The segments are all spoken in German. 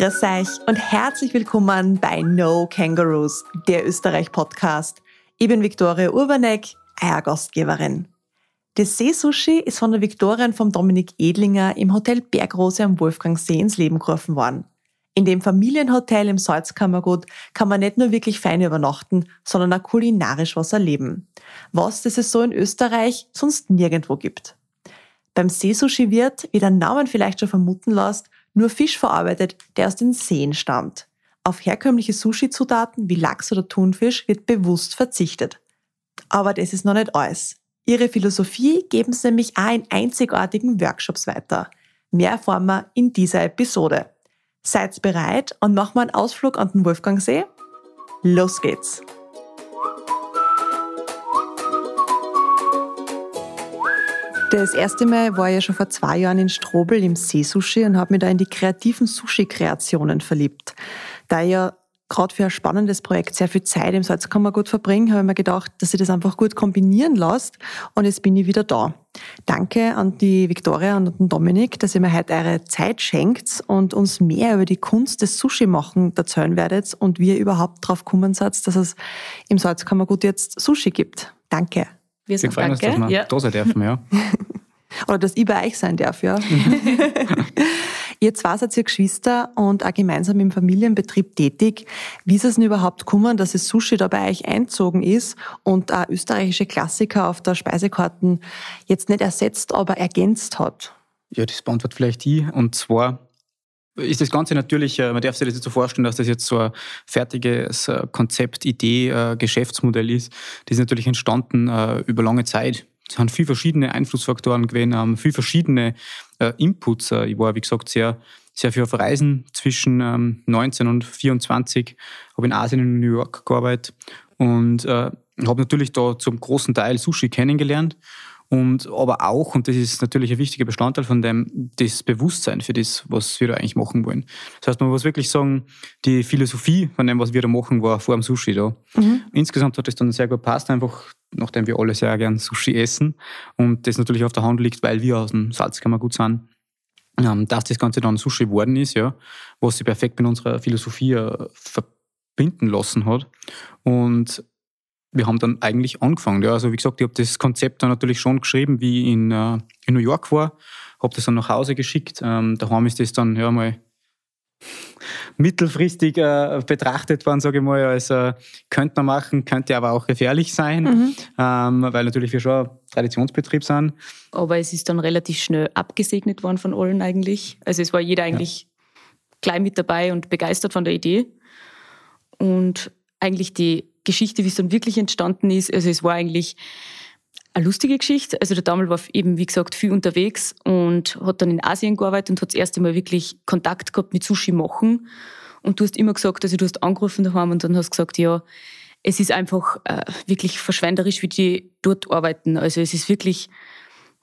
Grüß euch und herzlich willkommen bei No Kangaroos, der Österreich-Podcast. Ich bin Viktoria Urbanek, euer Gastgeberin. Das Seesushi ist von der Viktoria und vom Dominik Edlinger im Hotel Bergrose am Wolfgangsee ins Leben gerufen worden. In dem Familienhotel im Salzkammergut kann man nicht nur wirklich fein übernachten, sondern auch kulinarisch was erleben. Was das es so in Österreich sonst nirgendwo gibt. Beim Seesushi wird, wie der Name vielleicht schon vermuten lässt, nur Fisch verarbeitet, der aus den Seen stammt. Auf herkömmliche Sushi-Zutaten wie Lachs oder Thunfisch wird bewusst verzichtet. Aber das ist noch nicht alles. Ihre Philosophie geben sie nämlich auch in einzigartigen Workshops weiter. Mehr erfahren wir in dieser Episode. Seid bereit und machen wir einen Ausflug an den Wolfgangsee? Los geht's! Das erste Mal war ich ja schon vor zwei Jahren in Strobel im Seesushi und habe mich da in die kreativen Sushi-Kreationen verliebt. Da ich ja gerade für ein spannendes Projekt sehr viel Zeit im Salzkammergut verbringe, habe ich mir gedacht, dass ich das einfach gut kombinieren lässt und jetzt bin ich wieder da. Danke an die Viktoria und den Dominik, dass ihr mir heute eure Zeit schenkt und uns mehr über die Kunst des Sushi-Machen erzählen werdet und wie ihr überhaupt drauf kommen seid, dass es im Salzkammergut jetzt Sushi gibt. Danke. Wir sind freuen uns, dass wir ja. da sein dürfen, ja. Oder dass ich bei euch sein darf, ja. ihr zwei seid ihr Geschwister und auch gemeinsam im Familienbetrieb tätig. Wie ist es denn überhaupt gekommen, dass das Sushi da bei euch einzogen ist und auch österreichische Klassiker auf der Speisekarten jetzt nicht ersetzt, aber ergänzt hat? Ja, das beantwortet vielleicht ich. Und zwar ist das Ganze natürlich, äh, man darf sich das jetzt so vorstellen, dass das jetzt so ein fertiges äh, Konzept, Idee, äh, Geschäftsmodell ist. Das ist natürlich entstanden über lange Zeit. Es haben viele verschiedene Einflussfaktoren gewesen, viele verschiedene Inputs. Ich war, wie gesagt, sehr, sehr viel auf Reisen zwischen 19 ähm, und 24, habe in Asien und New York gearbeitet und habe natürlich da zum großen Teil Sushi kennengelernt und aber auch, und das ist natürlich ein wichtiger Bestandteil von dem, das Bewusstsein für das, was wir da eigentlich machen wollen. Das heißt, man muss wirklich sagen, die Philosophie von dem, was wir da machen, war vor dem Sushi da. Mhm. Insgesamt hat das dann sehr gut passt, einfach nachdem wir alle sehr gern Sushi essen und das natürlich auf der Hand liegt, weil wir aus dem Salzkammergut sind, ähm, dass das Ganze dann Sushi geworden ist, ja, was sich perfekt mit unserer Philosophie äh, verbinden lassen hat. Und wir haben dann eigentlich angefangen. Ja. Also wie gesagt, ich habe das Konzept dann natürlich schon geschrieben, wie ich in, äh, in New York war, habe das dann nach Hause geschickt. Ähm, daheim ist das dann ja mal mittelfristig äh, betrachtet worden, sage ich mal, als äh, könnte man machen, könnte aber auch gefährlich sein, mhm. ähm, weil natürlich wir schon Traditionsbetrieb sind. Aber es ist dann relativ schnell abgesegnet worden von allen eigentlich. Also es war jeder eigentlich ja. gleich mit dabei und begeistert von der Idee. Und eigentlich die Geschichte, wie es dann wirklich entstanden ist. Also es war eigentlich eine lustige Geschichte. Also der Damel war eben, wie gesagt, viel unterwegs und hat dann in Asien gearbeitet und hat das erste Mal wirklich Kontakt gehabt mit Sushi machen. Und du hast immer gesagt, also du hast angerufen daheim und dann hast gesagt, ja, es ist einfach äh, wirklich verschwenderisch, wie die dort arbeiten. Also es ist wirklich,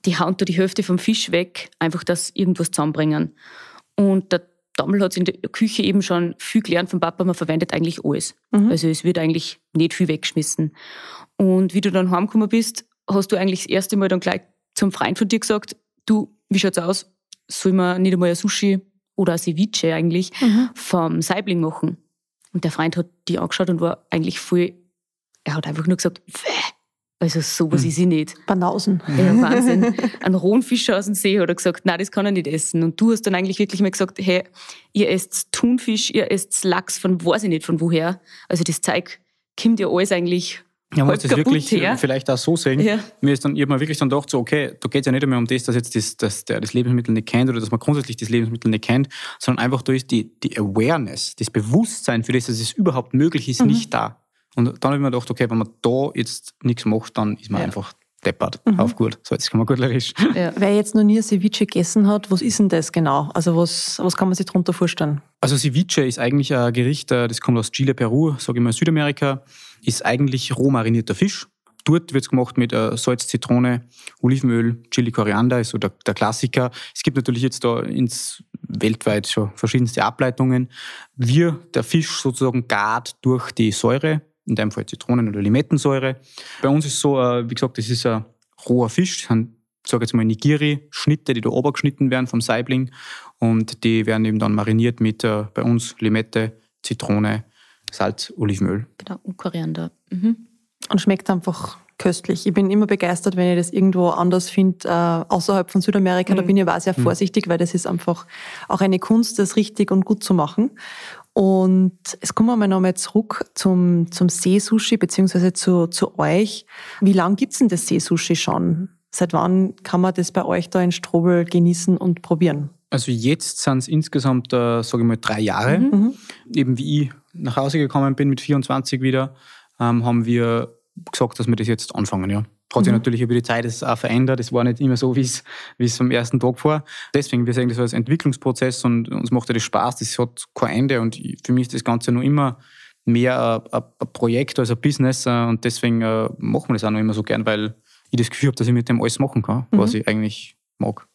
die hauen da die Hälfte vom Fisch weg, einfach das irgendwas zusammenbringen. Und der Dammel hat in der Küche eben schon viel gelernt vom Papa, man verwendet eigentlich alles. Mhm. Also es wird eigentlich nicht viel weggeschmissen. Und wie du dann heimgekommen bist, hast du eigentlich das erste Mal dann gleich zum Freund von dir gesagt, du, wie schaut's aus? Soll man nicht einmal ein Sushi oder ein Ceviche eigentlich mhm. vom Saibling machen? Und der Freund hat die angeschaut und war eigentlich voll, er hat einfach nur gesagt, Wäh also sowas hm. ist ich nicht. Banausen. Ja, Wahnsinn. Ein rohen Fisch aus dem See hat er gesagt, nein, das kann er nicht essen. Und du hast dann eigentlich wirklich mal gesagt, hey, ihr esst Thunfisch, ihr esst Lachs von weiß ich nicht von woher. Also das Zeug kommt ja alles eigentlich ja, man muss das wirklich her. vielleicht auch so sehen. Ja. Mir ist dann, ich habe mir wirklich dann gedacht, so, okay, da geht es ja nicht mehr um das, dass jetzt das, dass der das Lebensmittel nicht kennt oder dass man grundsätzlich das Lebensmittel nicht kennt, sondern einfach da ist die, die Awareness, das Bewusstsein für das, dass es überhaupt möglich ist, mhm. nicht da. Und dann habe ich mir gedacht, okay, wenn man da jetzt nichts macht, dann ist man ja. einfach deppert. Mhm. Auf gut. So, jetzt kann man gut lerisch. Ja. Wer jetzt noch nie Ceviche gegessen hat, was ist denn das genau? Also was, was kann man sich darunter vorstellen? Also Ceviche ist eigentlich ein Gericht, äh, das kommt aus Chile, Peru, sage ich mal Südamerika, ist eigentlich roh marinierter Fisch. Dort wird es gemacht mit äh, Salz, Zitrone, Olivenöl, Chili, Koriander, ist so der, der, Klassiker. Es gibt natürlich jetzt da ins weltweit schon verschiedenste Ableitungen. Wir, der Fisch sozusagen gart durch die Säure in dem Fall Zitronen- oder Limettensäure. Bei uns ist so, äh, wie gesagt, das ist ein roher Fisch, das sind sage jetzt mal Nigiri-Schnitte, die da oben geschnitten werden vom Saibling und die werden eben dann mariniert mit äh, bei uns Limette, Zitrone, Salz, Olivenöl. Genau, und Koriander. Mhm. Und schmeckt einfach köstlich. Ich bin immer begeistert, wenn ich das irgendwo anders finde, äh, außerhalb von Südamerika. Mhm. Da bin ich aber sehr mhm. vorsichtig, weil das ist einfach auch eine Kunst, das richtig und gut zu machen. Und jetzt kommen wir mal nochmal zurück zum, zum Seesushi, beziehungsweise zu, zu euch. Wie lange gibt's denn das Seesushi schon? Seit wann kann man das bei euch da in Strobel genießen und probieren? Also jetzt sind es insgesamt, äh, sage ich mal, drei Jahre. Mhm. mhm. Eben wie ich nach Hause gekommen bin mit 24 wieder, ähm, haben wir gesagt, dass wir das jetzt anfangen, ja. Hat sich mhm. natürlich über die Zeit das auch verändert. Es war nicht immer so, wie es, wie es am ersten Tag war. Deswegen, wir sehen das als Entwicklungsprozess und uns macht ja das Spaß. Das hat kein Ende und für mich ist das Ganze nur immer mehr ein, ein Projekt als ein Business äh, und deswegen äh, machen wir das auch noch immer so gern, weil ich das Gefühl habe, dass ich mit dem alles machen kann, mhm. was ich eigentlich mag.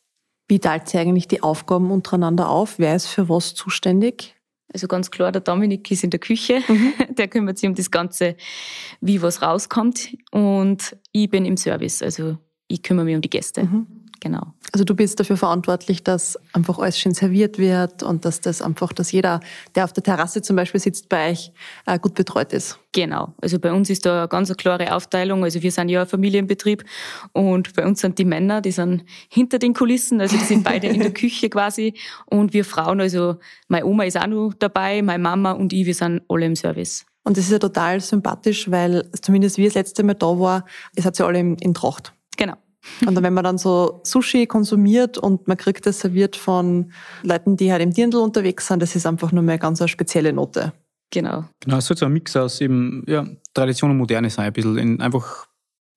Wie teilt ihr eigentlich die Aufgaben untereinander auf? Wer ist für was zuständig? Also ganz klar, der Dominik ist in der Küche, mhm. der kümmert sich um das Ganze, wie was rauskommt. Und ich bin im Service, also ich kümmere mich um die Gäste. Mhm. Genau. Also du bist dafür verantwortlich, dass einfach alles schön serviert wird und dass das einfach, dass jeder, der auf der Terrasse zum Beispiel sitzt bei euch, äh, gut betreut ist. Genau. Also bei uns ist da eine ganz klare Aufteilung. Also wir sind ja ein Familienbetrieb und bei uns sind die Männer, die sind hinter den Kulissen, also die sind beide in der Küche quasi und wir Frauen, also meine Oma ist auch noch dabei, meine Mama und ich, wir sind alle im Service. Und das ist ja total sympathisch, weil zumindest wie das letzte Mal da war, es hat ja alle in, in Tracht. Genau. Und wenn man dann so Sushi konsumiert und man kriegt das serviert von Leuten, die halt im Dirndl unterwegs sind, das ist einfach nur mehr ganz eine spezielle Note. Genau. Genau, es soll so ein Mix aus eben ja, Tradition und Moderne sein, ein bisschen in einfach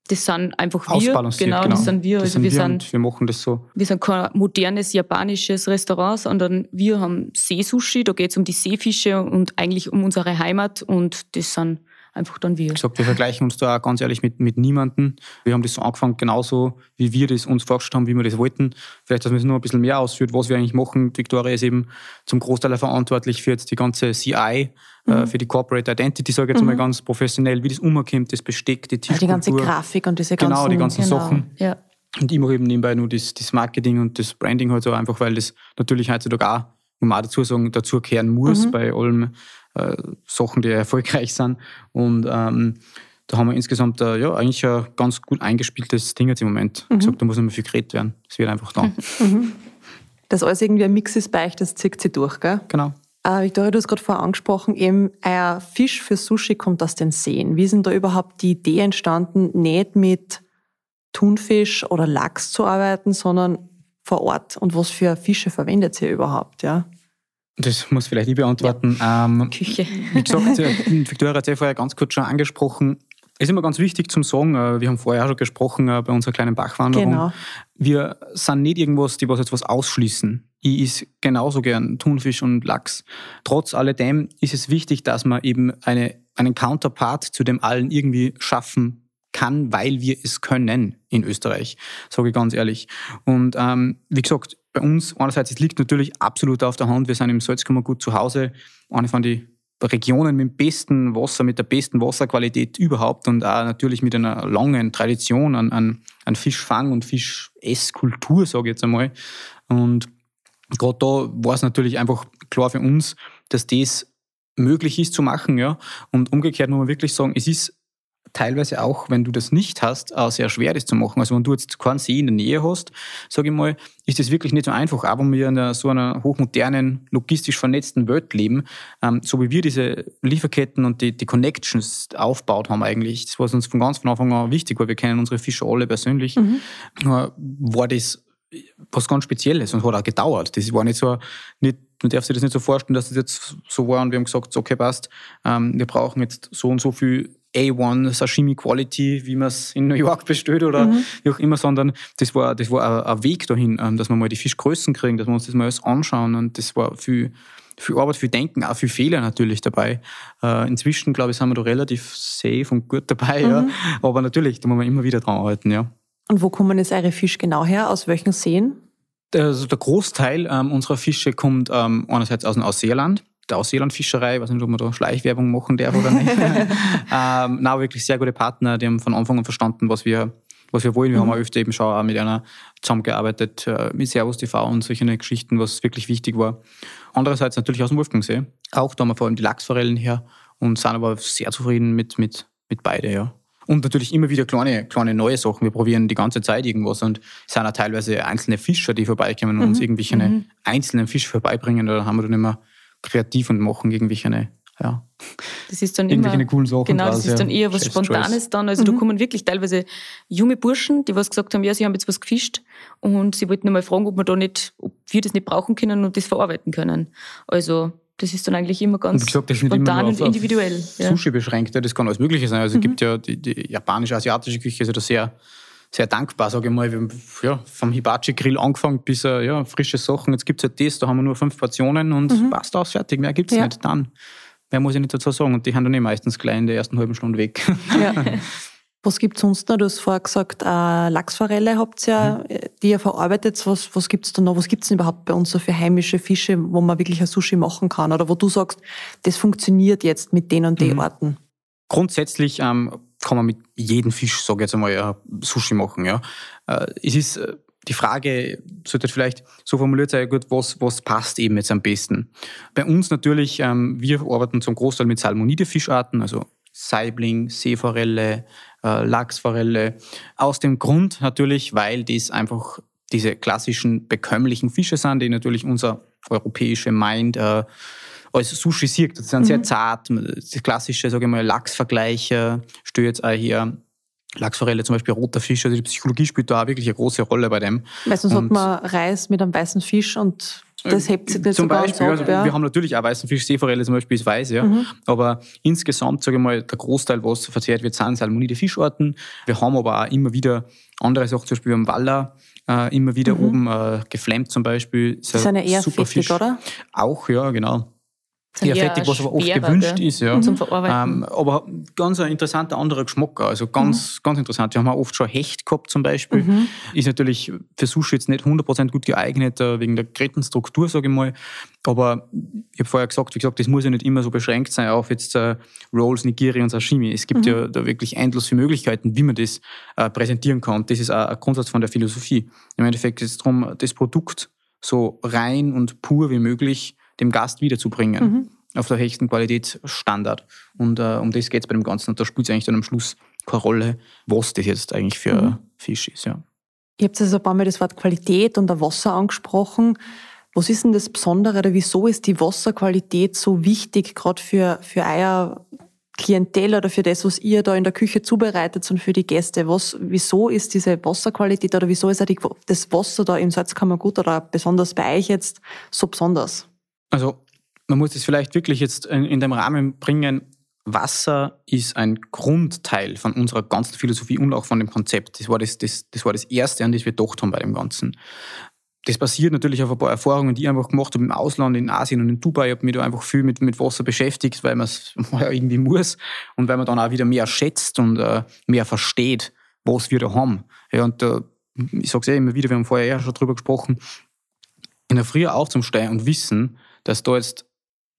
das sind einfach wir. Genau, genau, das sind wir. Das also sind wir, sind, wir machen das so. Wir sind kein modernes japanisches Restaurant, sondern wir haben Seesushi, da geht es um die Seefische und eigentlich um unsere Heimat und das sind einfach dann wir. Ich gesagt, wir vergleichen uns da auch ganz ehrlich mit, mit niemandem. Wir haben das so angefangen, genauso wie wir das uns vorgestellt haben, wie wir das wollten. Vielleicht, dass man es nur ein bisschen mehr ausführt, was wir eigentlich machen. Victoria ist eben zum Großteil verantwortlich für jetzt die ganze CI, äh, mhm. äh, für die Corporate Identity, sage ich jetzt mhm. mal ganz professionell, wie das umkommt, das Besteck, die Tischkultur. Also die ganze Grafik und diese ganzen... Genau, die ganzen genau. Sachen. Ja. Und ich mache eben nebenbei nur das, das Marketing und das Branding halt so einfach, weil das natürlich heutzutage auch, muss man auch dazu sagen, dazu kehren muss mhm. bei allem äh, Sachen, die erfolgreich sind. Und ähm, da haben wir insgesamt äh, ja, eigentlich ein ganz gut eingespieltes Ding jetzt im Moment. Mhm. gesagt, da muss nicht mehr viel geredet werden. Es wird einfach da. Mhm. Das alles irgendwie ein Mix ist bei euch, das zieht sich durch, gell? Genau. Äh, Victoria, du hast gerade vorher angesprochen, eben euer Fisch für Sushi kommt aus den Seen. Wie ist denn da überhaupt die Idee entstanden, nicht mit Thunfisch oder Lachs zu arbeiten, sondern vor Ort? Und was für Fische verwendet ihr überhaupt? Ja? Das muss vielleicht ich beantworten. Ja. Ähm, Küche. Wie gesagt, Victoria hat ja vorher ganz kurz schon angesprochen. Es ist immer ganz wichtig zum Sagen, äh, wir haben vorher auch schon gesprochen äh, bei unserer kleinen Bachwanderung. Genau. Wir sind nicht irgendwas, die was jetzt was ausschließen. Ich is genauso gern Thunfisch und Lachs. Trotz alledem ist es wichtig, dass man eben eine, einen Counterpart zu dem allen irgendwie schaffen kann, weil wir es können in Österreich, sage ich ganz ehrlich. Und ähm, wie gesagt, bei uns einerseits, es liegt natürlich absolut auf der Hand, wir sind im Salzkammergut zu Hause, eine von den Regionen mit dem besten Wasser, mit der besten Wasserqualität überhaupt und auch natürlich mit einer langen Tradition an, an, an Fischfang und Fischesskultur, sage ich jetzt einmal. Und gerade da war es natürlich einfach klar für uns, dass das möglich ist zu machen. Ja. Und umgekehrt muss man wirklich sagen, es ist teilweise auch, wenn du das nicht hast, auch sehr schwer, das zu machen. Also wenn du jetzt keinen See in der Nähe hast, sage ich mal, ist das wirklich nicht so einfach. Aber wenn wir in einer, so einer hochmodernen, logistisch vernetzten Welt leben, ähm, so wie wir diese Lieferketten und die, die Connections aufgebaut haben eigentlich, das war uns von ganz von Anfang an wichtig, weil wir kennen unsere Fischer alle persönlich, mhm. äh, war das was ganz Spezielles und hat auch gedauert. Das war nicht so, nicht, man darf sich das nicht so vorstellen, dass das jetzt so war und wir haben gesagt, okay, passt, ähm, wir brauchen jetzt so und so viel A1 Sashimi Quality, wie man es in New York bestellt oder mhm. wie auch immer, sondern das war, das war ein, Weg dahin, ähm, dass wir mal die Fischgrößen kriegen, dass wir uns das mal alles anschauen und das war viel, viel Arbeit, viel Denken, auch viel Fehler natürlich dabei. Äh, inzwischen, glaube ich, sind wir da relativ safe und gut dabei, mhm. ja. Aber natürlich, da muss man immer wieder dran arbeiten, ja. Und wo kommen jetzt eure Fische genau her? Aus welchen Seen? Also der Großteil ähm, unserer Fische kommt ähm, einerseits aus dem Ausseerland der Ausseelandfischerei, ich weiß nicht, ob man da Schleichwerbung machen darf oder nicht. ähm, na, wirklich sehr gute Partner, die haben von Anfang an verstanden, was wir, was wir wollen. Wir mhm. haben auch öfter eben schon auch mit einer zusammengearbeitet, äh, mit Servus TV und solche Geschichten, was wirklich wichtig war. Andererseits natürlich aus dem Wolfgangsee. Auch da haben wir vor allem die Lachsforellen her und sind aber sehr zufrieden mit, mit, mit beide, ja. Und natürlich immer wieder kleine, kleine neue Sachen. Wir probieren die ganze Zeit irgendwas und es sind auch teilweise einzelne Fischer, die vorbeikommen und mhm. uns irgendwelche mhm. einzelnen Fisch vorbeibringen. Da haben wir dann immer kreativ und machen irgendwelche ja. Das ist dann immer, coolen Sachen genau, das ist ja. dann eher was Spontanes dann. Also mhm. da kommen wirklich teilweise junge Burschen, die was gesagt haben, ja, sie haben jetzt was gefischt und sie wollten mal fragen, ob wir da nicht, ob wir das nicht brauchen können und das verarbeiten können. Also das ist dann eigentlich immer ganz gesagt, spontan und individuell. Ja. Sushi beschränkt, das kann alles Mögliche sein. Also mhm. es gibt ja die, die japanische, asiatische Küche, ist ja da sehr, sehr dankbar, sage ich mal. Wir haben ja, vom Hibachi-Grill angefangen bis uh, ja, frische Sachen. Jetzt gibt es halt das, da haben wir nur fünf Portionen und mhm. passt aus, fertig. Mehr gibt es ja. nicht. Dann, mehr muss ich nicht dazu sagen. Und die haben dann eh meistens gleich in der ersten halben Stunde weg. Ja. Was gibt es sonst noch? Du hast vorher gesagt, äh, Lachsforelle habt ihr ja, mhm. die ihr verarbeitet. Was, was gibt es da noch? Was gibt es denn überhaupt bei uns so für heimische Fische, wo man wirklich ein Sushi machen kann? Oder wo du sagst, das funktioniert jetzt mit den und den mhm. Orten? Grundsätzlich ähm, kann man mit jedem Fisch, sage ich jetzt einmal, ja, Sushi machen. Ja. Äh, es ist äh, die Frage, sollte vielleicht so formuliert sein, gut, was, was passt eben jetzt am besten? Bei uns natürlich, ähm, wir arbeiten zum Großteil mit Salmonide-Fischarten, also Saibling, Seeforelle, äh, Lachsforelle. Aus dem Grund natürlich, weil das einfach diese klassischen bekömmlichen Fische sind, die natürlich unser europäische Mind äh, als Sushi sieht. Das sind mhm. sehr zart, das klassische, sage ich mal, Lachsvergleiche, stehe jetzt auch hier Lachsforelle zum Beispiel, roter Fisch, also die Psychologie spielt da auch wirklich eine große Rolle bei dem. Meistens hat man Reis mit einem weißen Fisch und das hebt sich nicht zum so Beispiel, ganz ab, ja. Wir haben natürlich auch weißen Fisch, Seeforelle zum Beispiel ist weiß, ja. Mhm. Aber insgesamt, sage ich mal, der Großteil, was verzehrt wird, sind salmonide Fischarten. Wir haben aber auch immer wieder andere Sachen, zum Beispiel am Waller, äh, immer wieder mhm. oben äh, geflammt zum Beispiel. Das ist eine eher super fettig, Fisch. oder? Auch, ja, genau eher was aber oft gewünscht ist. Ja. Zum Verarbeiten. Ähm, aber ganz ein interessanter anderer Geschmack. Also ganz, mhm. ganz interessant. Wir haben auch oft schon Hecht gehabt zum Beispiel. Mhm. Ist natürlich für Sushi jetzt nicht 100% gut geeignet, äh, wegen der Grettenstruktur, sage ich mal. Aber ich habe vorher gesagt, wie gesagt, das muss ja nicht immer so beschränkt sein auf jetzt äh, Rolls, Nigiri und Sashimi. Es gibt mhm. ja da wirklich endlos viele Möglichkeiten, wie man das äh, präsentieren kann. Das ist auch ein Grundsatz von der Philosophie. Im Endeffekt ist es darum, das Produkt so rein und pur wie möglich dem Gast wiederzubringen. Mhm. Auf der höchsten Qualitätsstandard. Und äh, um das geht es bei dem Ganzen. Und da spielt es eigentlich dann am Schluss keine Rolle, was das jetzt eigentlich für mhm. Fisch ist. Ja. Ihr habt also ein paar Mal das Wort Qualität und der Wasser angesprochen. Was ist denn das Besondere oder wieso ist die Wasserqualität so wichtig, gerade für, für euer Klientel oder für das, was ihr da in der Küche zubereitet und für die Gäste? Was, wieso ist diese Wasserqualität oder wieso ist auch die, das Wasser da im Salzkammergut oder besonders bei euch jetzt so besonders? Also man muss es vielleicht wirklich jetzt in dem Rahmen bringen. Wasser ist ein Grundteil von unserer ganzen Philosophie und auch von dem Konzept. Das war das, das, das war das Erste, an das wir gedacht haben bei dem Ganzen. Das basiert natürlich auf ein paar Erfahrungen, die ich einfach gemacht habe im Ausland, in Asien und in Dubai. Ich habe mich da einfach viel mit, mit Wasser beschäftigt, weil man es ja irgendwie muss und weil man dann auch wieder mehr schätzt und äh, mehr versteht, was wir da haben. Ja, und äh, ich sage es ja immer wieder, wir haben vorher ja schon drüber gesprochen, in der Früh aufzustehen und wissen, dass da jetzt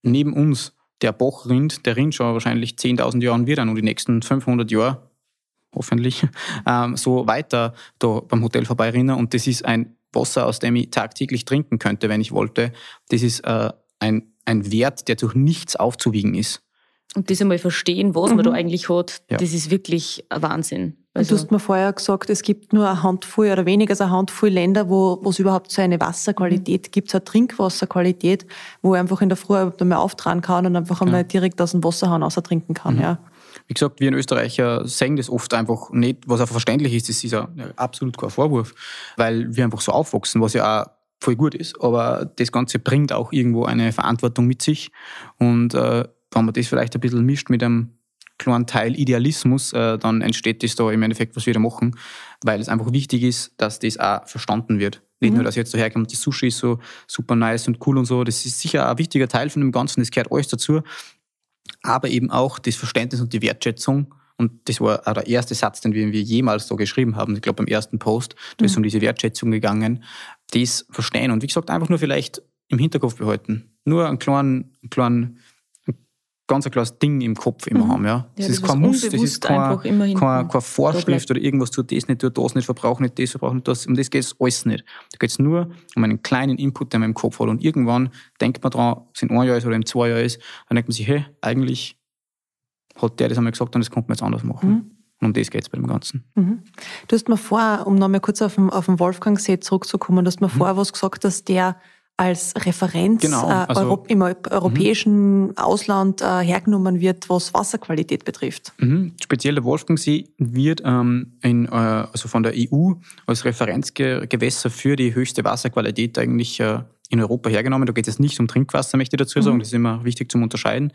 neben uns der Bach rinnt, der rinnt schon wahrscheinlich 10.000 Jahre und wird dann nur die nächsten 500 Jahre, hoffentlich, ähm, so weiter da beim Hotel vorbeirinnen. Und das ist ein Wasser, aus dem ich tagtäglich trinken könnte, wenn ich wollte. Das ist äh, ein, ein Wert, der durch nichts aufzuwiegen ist. Und das einmal verstehen, was mhm. man da mhm. eigentlich hat, ja. das ist wirklich ein Wahnsinn. Also, du hast mir vorher gesagt, es gibt nur eine Handvoll oder weniger als eine Handvoll Länder, wo, wo es überhaupt so eine Wasserqualität mhm. gibt, so eine Trinkwasserqualität, wo ich einfach in der Früh einmal auftragen kann und einfach einmal ja. direkt aus dem Wasserhahn trinken kann. Mhm. Ja. Wie gesagt, wir in Österreich sehen das oft einfach nicht, was auch verständlich ist, das ist ja absolut kein Vorwurf, weil wir einfach so aufwachsen, was ja auch voll gut ist. Aber das Ganze bringt auch irgendwo eine Verantwortung mit sich. Und äh, wenn man das vielleicht ein bisschen mischt mit einem kleinen Teil Idealismus, äh, dann entsteht das da im Endeffekt, was wir da machen, weil es einfach wichtig ist, dass das auch verstanden wird. Nicht mhm. nur, dass jetzt daherkommt, die Sushi ist so super nice und cool und so, das ist sicher ein wichtiger Teil von dem Ganzen, das gehört alles dazu, aber eben auch das Verständnis und die Wertschätzung und das war auch der erste Satz, den wir jemals so geschrieben haben. Ich glaube, beim ersten Post, da mhm. ist um diese Wertschätzung gegangen. Das verstehen und wie gesagt, einfach nur vielleicht im Hinterkopf behalten. Nur einen kleinen, einen kleinen ganz ein klares Ding im Kopf immer Mhm. haben. Ja. Ja, das, das ist kein Muss, das ist kein, kein, keine Vorschrift oder irgendwas, tu das nicht, tu das nicht, verbrauch nicht das, verbrauch nicht das. Um das geht es alles nicht. Da geht es nur um einen kleinen Input, den man im Kopf hat. Und irgendwann denkt man dran, ob es in ein Jahr ist oder in zwei Jahren ist, dann denkt man sich, hey, eigentlich hat der das einmal gesagt und das könnte man jetzt anders machen. Mhm. Und um das geht es bei dem Ganzen. Mhm. Du hast mir vorher, um nochmal kurz auf den, auf den Wolfgang See zurückzukommen, du hast mir vorher was gesagt, dass der als Referenz. Genau, äh, also- Europ im europäischen Ausland äh, hergenommen wird, was Wasserqualität betrifft. Mhm. Speziell der Wolfgangsee wird ähm, in, äh, also von der EU als Referenzgewässer für die höchste Wasserqualität eigentlich äh, in Europa hergenommen. Da geht es nicht um Trinkwasser, möchte ich dazu sagen, Mhm. das ist immer wichtig zum Unterscheiden,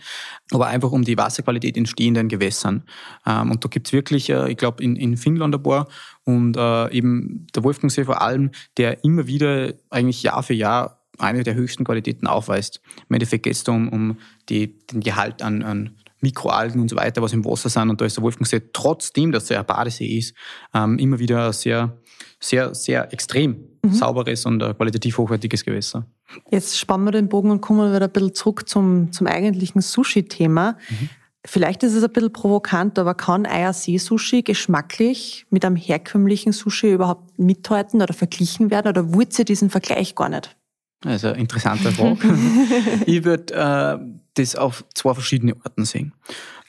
aber einfach um die Wasserqualität in stehenden Gewässern. Ähm, und da gibt es wirklich, äh, ich glaube, in, in Finnland ein paar und äh, eben der Wolfgangsee vor allem, der immer wieder eigentlich Jahr für Jahr eine der höchsten Qualitäten aufweist. Im Endeffekt geht es da um, um die, den Gehalt an, an Mikroalgen und so weiter, was im Wasser sind. Und da ist der Wolfgangsee, trotzdem, dass er ein Badesee ist, ähm, immer wieder ein sehr, sehr, sehr extrem sauberes und qualitativ hochwertiges Gewässer. Jetzt spannen wir den Bogen und kommen wieder ein bisschen zurück zum, zum eigentlichen Sushi-Thema. Mhm. Vielleicht ist es ein bisschen provokant, aber kann euer See-Sushi geschmacklich mit einem herkömmlichen Sushi überhaupt mithalten oder verglichen werden oder wollt ihr diesen Vergleich gar nicht? Also interessante Frage. ich würde äh, das auf zwei verschiedene Arten sehen.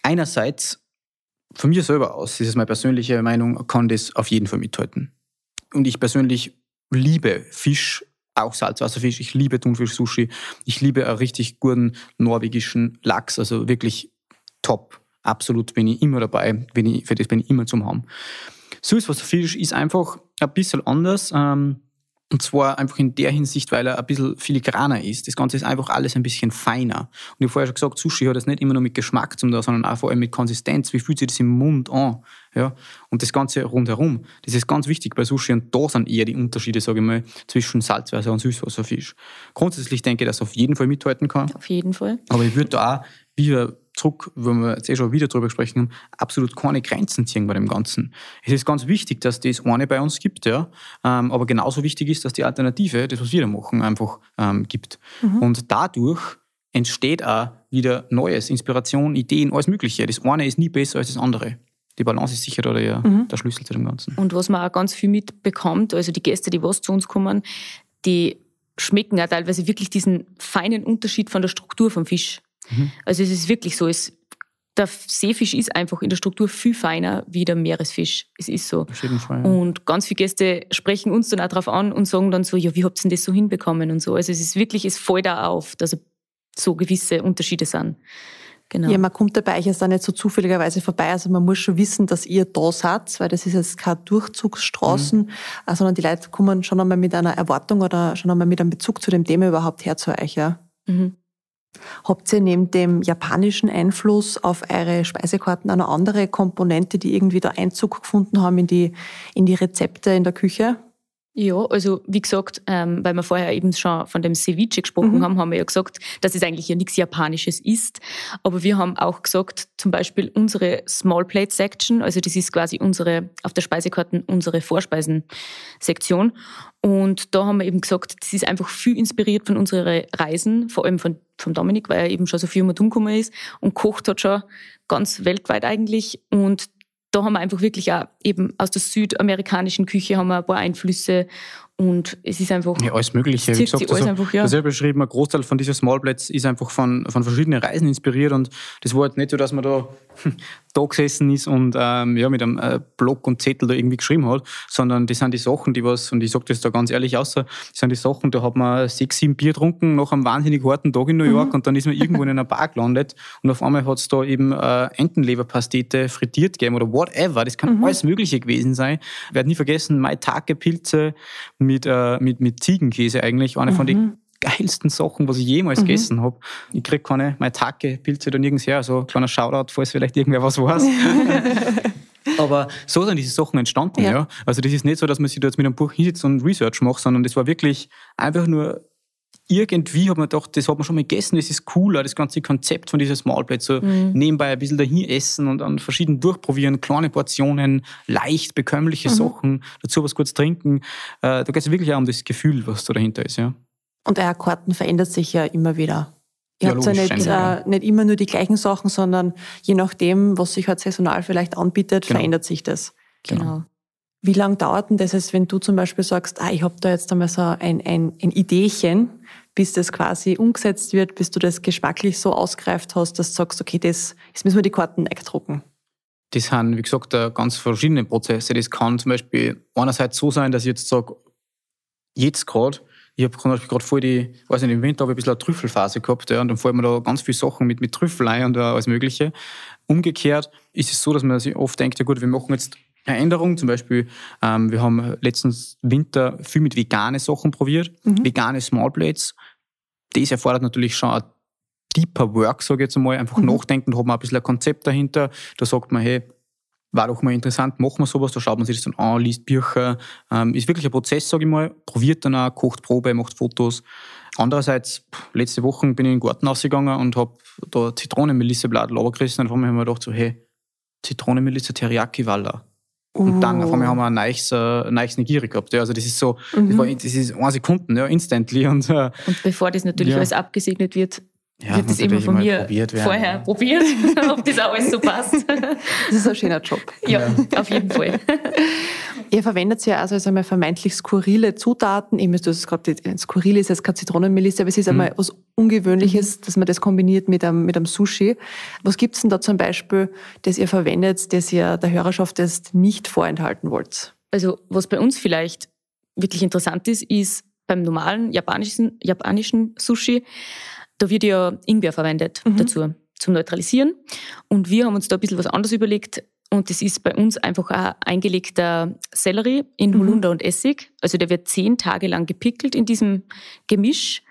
Einerseits, von mir selber aus, das ist meine persönliche Meinung, kann das auf jeden Fall mithalten. Und ich persönlich liebe Fisch, auch Salzwasserfisch. Ich liebe Thunfisch-Sushi. Ich liebe einen richtig guten norwegischen Lachs, also wirklich top. Absolut bin ich immer dabei. Bin ich, für das bin ich immer zum haben. Süßwasserfisch ist einfach ein bisschen anders. Ähm, und zwar einfach in der Hinsicht, weil er ein bisschen filigraner ist. Das Ganze ist einfach alles ein bisschen feiner. Und ich habe vorher schon gesagt, Sushi hat das nicht immer nur mit Geschmack zu tun, sondern auch vor allem mit Konsistenz. Wie fühlt sich das im Mund an? Ja? Und das Ganze rundherum. Das ist ganz wichtig bei Sushi und da sind eher die Unterschiede, sage ich mal, zwischen Salzwasser und Süßwasserfisch. Grundsätzlich denke ich, dass er auf jeden Fall mithalten kann. Auf jeden Fall. Aber ich würde da auch wieder zurück, wenn wir jetzt eh schon wieder drüber sprechen haben, absolut keine Grenzen ziehen bei dem Ganzen. Es ist ganz wichtig, dass das eine bei uns gibt, ja. Ähm, aber genauso wichtig ist, dass die Alternative, das, was wir da machen, einfach ähm, gibt. Und dadurch entsteht auch wieder Neues, Inspiration, Ideen, alles Mögliche. Das eine ist nie besser als das andere. Die Balance ist sicher da der, der Schlüssel zu dem Ganzen. Und was man auch ganz viel mitbekommt, also die Gäste, die was zu uns kommen, die schmecken auch teilweise wirklich diesen feinen Unterschied von der Struktur vom Fisch. Also es ist wirklich so, es, der Seefisch ist einfach in der Struktur viel feiner wie der Meeresfisch. Es ist so. Auf jeden Fall. Ja. Und ganz viele Gäste sprechen uns dann auch darauf an und sagen dann so, ja, wie habt ihr denn das so hinbekommen und so. Also es ist wirklich, es fällt da auf, dass so gewisse Unterschiede sind. Genau. Ja, man kommt dabei jetzt auch nicht so zufälligerweise vorbei. Also man muss schon wissen, dass ihr da seid, weil das ist jetzt keine Durchzugsstraßen, Mhm. äh, sondern die Leute kommen schon einmal mit einer Erwartung oder schon einmal mit einem Bezug zu dem Thema überhaupt her zu euch. Ja. Mhm. Habt ihr neben dem japanischen Einfluss auf eure Speisekarten eine andere Komponente, die irgendwie da Einzug gefunden haben in die, in die Rezepte in der Küche? Ja, also wie gesagt, ähm, weil wir vorher eben schon von dem Ceviche gesprochen Mhm. haben, haben wir ja gesagt, dass es eigentlich ja nichts Japanisches ist. Aber wir haben auch gesagt, zum Beispiel unsere Small Plate Section, also das ist quasi unsere, auf der Speisekarte unsere Vorspeisensektion. Und da haben wir eben gesagt, das ist einfach viel inspiriert von unseren Reisen, vor allem von, von Dominik, weil er eben schon so viel und umgekommen ist und kocht hat schon ganz weltweit eigentlich. Und da haben wir einfach wirklich auch eben aus der südamerikanischen Küche haben wir ein paar Einflüsse und es ist einfach, Ja, alles Mögliche. Wie gesagt, also, einfach, ja. das ja beschrieben, ein Großteil von diesen Smallblats ist einfach von, von verschiedenen Reisen inspiriert und das war jetzt nicht so, dass man da da gesessen ist und ähm, ja, mit einem äh, Block und Zettel da irgendwie geschrieben hat, sondern das sind die Sachen, die was, und ich sage das da ganz ehrlich außer, das sind die Sachen, da hat man sechs, sieben Bier getrunken nach einem wahnsinnig harten Tag in New York und dann ist man irgendwo in einer Bar gelandet und auf einmal hat es da eben äh, Entenleberpastete frittiert gegeben oder whatever, das kann alles Mögliche gewesen sein. Ich werde nie vergessen, Maitake-Pilze mit, äh, mit, mit Ziegenkäse eigentlich, eine von den geilsten Sachen, was ich jemals gegessen habe. Ich krieg keine Maitake-Pilze da nirgends her, also kleiner Shoutout, falls vielleicht irgendwer was weiß. Aber so sind diese Sachen entstanden, Ja. ja. Also das ist nicht so, dass man sich da jetzt mit einem Buch hinsetzt und Research macht, sondern das war wirklich einfach nur irgendwie hat man gedacht, das hat man schon mal gegessen, das ist cooler, das ganze Konzept von dieser Small Plate, so nebenbei ein bisschen dahin essen und dann verschieden durchprobieren, kleine Portionen, leicht bekömmliche Sachen, dazu was kurz trinken. Äh, da geht es wirklich auch um das Gefühl, was da dahinter ist, ja. Und eure Karten verändert sich ja immer wieder. Ihr ja, habt ja nicht, äh, nicht immer nur die gleichen Sachen, sondern je nachdem, was sich halt saisonal vielleicht anbietet, genau. verändert sich das. Genau. genau. Wie lange dauert denn das, wenn du zum Beispiel sagst, ah, ich habe da jetzt einmal so ein, ein, ein Ideechen, bis das quasi umgesetzt wird, bis du das geschmacklich so ausgereift hast, dass du sagst, okay, das, jetzt müssen wir die Karten wegdrucken? Das sind, wie gesagt, ganz verschiedene Prozesse. Das kann zum Beispiel einerseits so sein, dass ich jetzt sage, jetzt gerade, ich habe gerade voll die, weiß nicht, im Winter habe ich ein bisschen eine Trüffelphase gehabt, ja, und dann fallen mir da ganz viele Sachen mit, mit Trüffel ein und alles Mögliche. Umgekehrt ist es so, dass man sich oft denkt, ja gut, wir machen jetzt eine Änderung. Zum Beispiel, ähm, wir haben letztens Winter viel mit vegane Sachen probiert, mhm. vegane Small Plates. Das erfordert natürlich schon ein deeper Work, sage ich jetzt einmal, einfach mhm. nachdenken, da hat man ein bisschen ein Konzept dahinter. Da sagt man, hey, war doch mal interessant, machen wir sowas, da schaut man sich das dann an, liest Bücher. Ähm, ist wirklich ein Prozess, sage ich mal. Probiert dann auch, kocht Probe, macht Fotos. Andererseits, letzte Woche bin ich in den Garten rausgegangen und habe da Zitronenmelisseblatt runtergerissen und dann habe ich mir gedacht, so, hey, Zitronenmelisse Teriyaki Walla. Und dann auf einmal haben wir ein neues, äh, neues Nigiri gehabt. Ja, also das ist so, mhm. das, war, das ist eine Sekunde, ja, instantly. Und, äh, und bevor das natürlich ja. alles abgesegnet wird, ja, wird das immer von mir probiert vorher probiert, ob das auch alles so passt. Das ist ein schöner Job. Ja, ja. auf jeden Fall. Ihr verwendet ja also einmal vermeintlich skurrile Zutaten. Ich müsste das gerade, skurril ist jetzt keine Zitronenmelisse, aber es ist mhm. einmal was Ungewöhnliches, mhm. dass man das kombiniert mit einem, mit einem Sushi. Was gibt's denn da zum Beispiel, das ihr verwendet, das ihr der Hörerschaft jetzt nicht vorenthalten wollt? Also, was bei uns vielleicht wirklich interessant ist, ist beim normalen japanischen, japanischen Sushi da wird ja Ingwer verwendet mhm. dazu, zum Neutralisieren. Und wir haben uns da ein bisschen was anderes überlegt. Und das ist bei uns einfach ein eingelegter Sellerie in mhm. Holunder mhm. und Essig. Also der wird zehn Tage lang gepickelt in diesem Gemisch.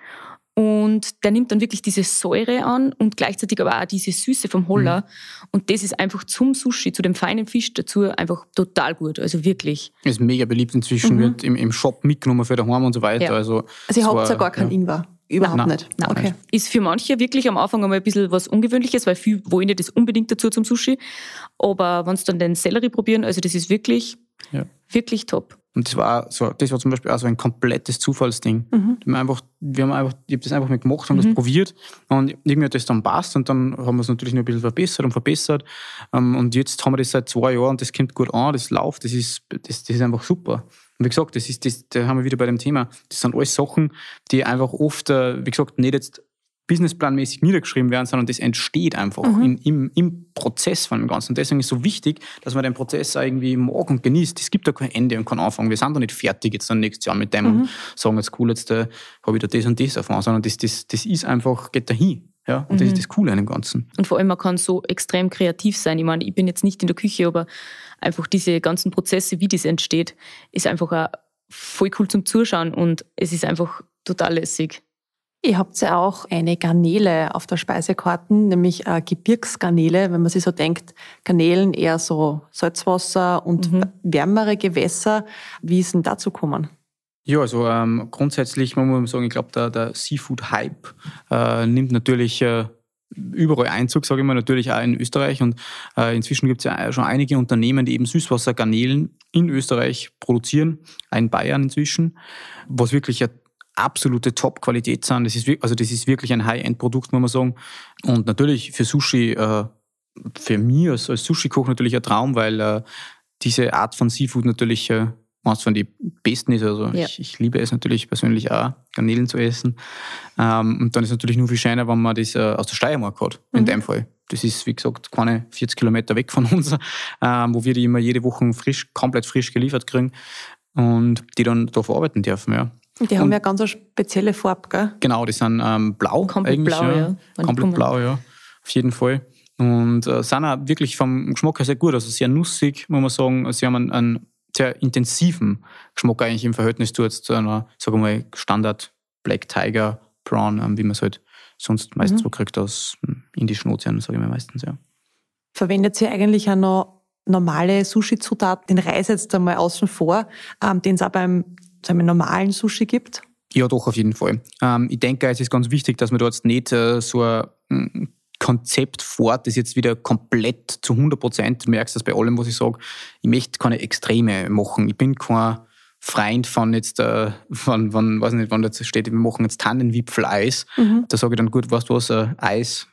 Und der nimmt dann wirklich diese Säure an und gleichzeitig aber auch diese Süße vom Holler. Mhm. Und das ist einfach zum Sushi, zu dem feinen Fisch dazu einfach total gut. Also wirklich. Ist mega beliebt inzwischen, mhm. wird im, im Shop mitgenommen für daheim und so weiter. Ja. Also, also ihr habt ja gar keinen ja. Ingwer. Überhaupt nein, nicht. Nein, okay. Ist für manche wirklich am Anfang einmal ein bisschen was Ungewöhnliches, weil viele wollen nicht das unbedingt dazu zum Sushi. Aber wenn sie dann den Sellerie probieren, also das ist wirklich, ja. wirklich top. Und das war so, das war zum Beispiel auch so ein komplettes Zufallsding. Mhm. Wir, haben einfach, wir haben einfach, ich habe das einfach mal gemacht, haben mhm. das probiert und irgendwie hat das dann passt und dann haben wir es natürlich noch ein bisschen verbessert und verbessert. Ähm, und jetzt haben wir das seit zwei Jahren und das kommt gut an, das läuft, das ist, das, das ist einfach super. Und wie gesagt, das ist, das, da haben wir wieder bei dem Thema. Das sind alles Sachen, die einfach oft, äh, wie gesagt, nicht jetzt businessplanmäßig niedergeschrieben werden, sondern das entsteht einfach mhm. in, im, im Prozess von dem Ganzen. Und deswegen ist es so wichtig, dass man den Prozess irgendwie mag und genießt. Es gibt da kein Ende und kein Anfang. Wir sind da nicht fertig jetzt dann nächstes Jahr mit dem mhm. und sagen jetzt cool, jetzt äh, habe ich da das und das erfahren, sondern das, das, das ist einfach, geht dahin. Ja, und mhm. das ist das Coole an dem Ganzen. Und vor allem, man kann so extrem kreativ sein. Ich meine, ich bin jetzt nicht in der Küche, aber einfach diese ganzen Prozesse, wie das entsteht, ist einfach auch voll cool zum Zuschauen und es ist einfach total lässig. Ihr habt ja auch eine Garnele auf der Speisekarte, nämlich äh, Gebirgsgarnele, wenn man sich so denkt, Garnelen eher so Salzwasser und mhm. wärmere Gewässer. Wie ist denn dazu gekommen? Ja, also ähm, grundsätzlich man muss sagen, ich glaube, der, der Seafood-Hype äh, nimmt natürlich äh, überall Einzug, sage ich mal, natürlich auch in Österreich. Und äh, inzwischen gibt es ja schon einige Unternehmen, die eben Süßwassergarnelen in Österreich produzieren, in Bayern inzwischen, was wirklich eine absolute Top-Qualität sind. Das ist, also das ist wirklich ein High-End-Produkt, muss man sagen. Und natürlich für Sushi, äh, für mich als, als Sushi-Koch natürlich ein Traum, weil äh, diese Art von Seafood natürlich äh, eines von den besten ist. Also ja. ich, ich, liebe es natürlich persönlich auch, Garnelen zu essen. Ähm, und dann ist es natürlich nur viel schöner, wenn man das äh, aus der Steiermark hat, in mhm. dem Fall. Das ist, wie gesagt, keine 40 Kilometer weg von uns, ähm, wo wir die immer jede Woche frisch, komplett frisch geliefert kriegen und die dann da verarbeiten dürfen. Ja. Die haben und, ja ganz eine spezielle Farbe, gell? Genau, die sind ähm, blau Komplett eigentlich. Blau, ja. ja. Komplett blau, ja. Auf jeden Fall. Und äh, sind auch wirklich vom Geschmack her sehr gut. Also sehr nussig, muss man sagen. Sie haben einen, einen sehr intensiven Geschmack eigentlich im Verhältnis zu, jetzt, zu einer, sagen wir mal, Standard Black Tiger Prawn, ähm, wie man es halt sonst meistens mhm. so kriegt aus hm, indischen Ozeanen, sage ich mal meistens, ja. Verwendet ihr eigentlich auch noch normale Sushi-Zutaten, den Reis jetzt einmal außen vor, ähm, den es auch beim wir, normalen Sushi gibt? Ja, doch, auf jeden Fall. Ähm, ich denke, es ist ganz wichtig, dass man dort nicht äh, so ein hm, Konzept fort, das jetzt wieder komplett zu 100 Prozent, du merkst das bei allem, was ich sage, ich möchte keine Extreme machen. Ich bin kein Freund von jetzt, äh, von, von, weiß nicht, wann da steht, wir machen jetzt Tannenwipfel-Eis. Mhm. Da sage ich dann, gut, weißt du was, äh, Eis,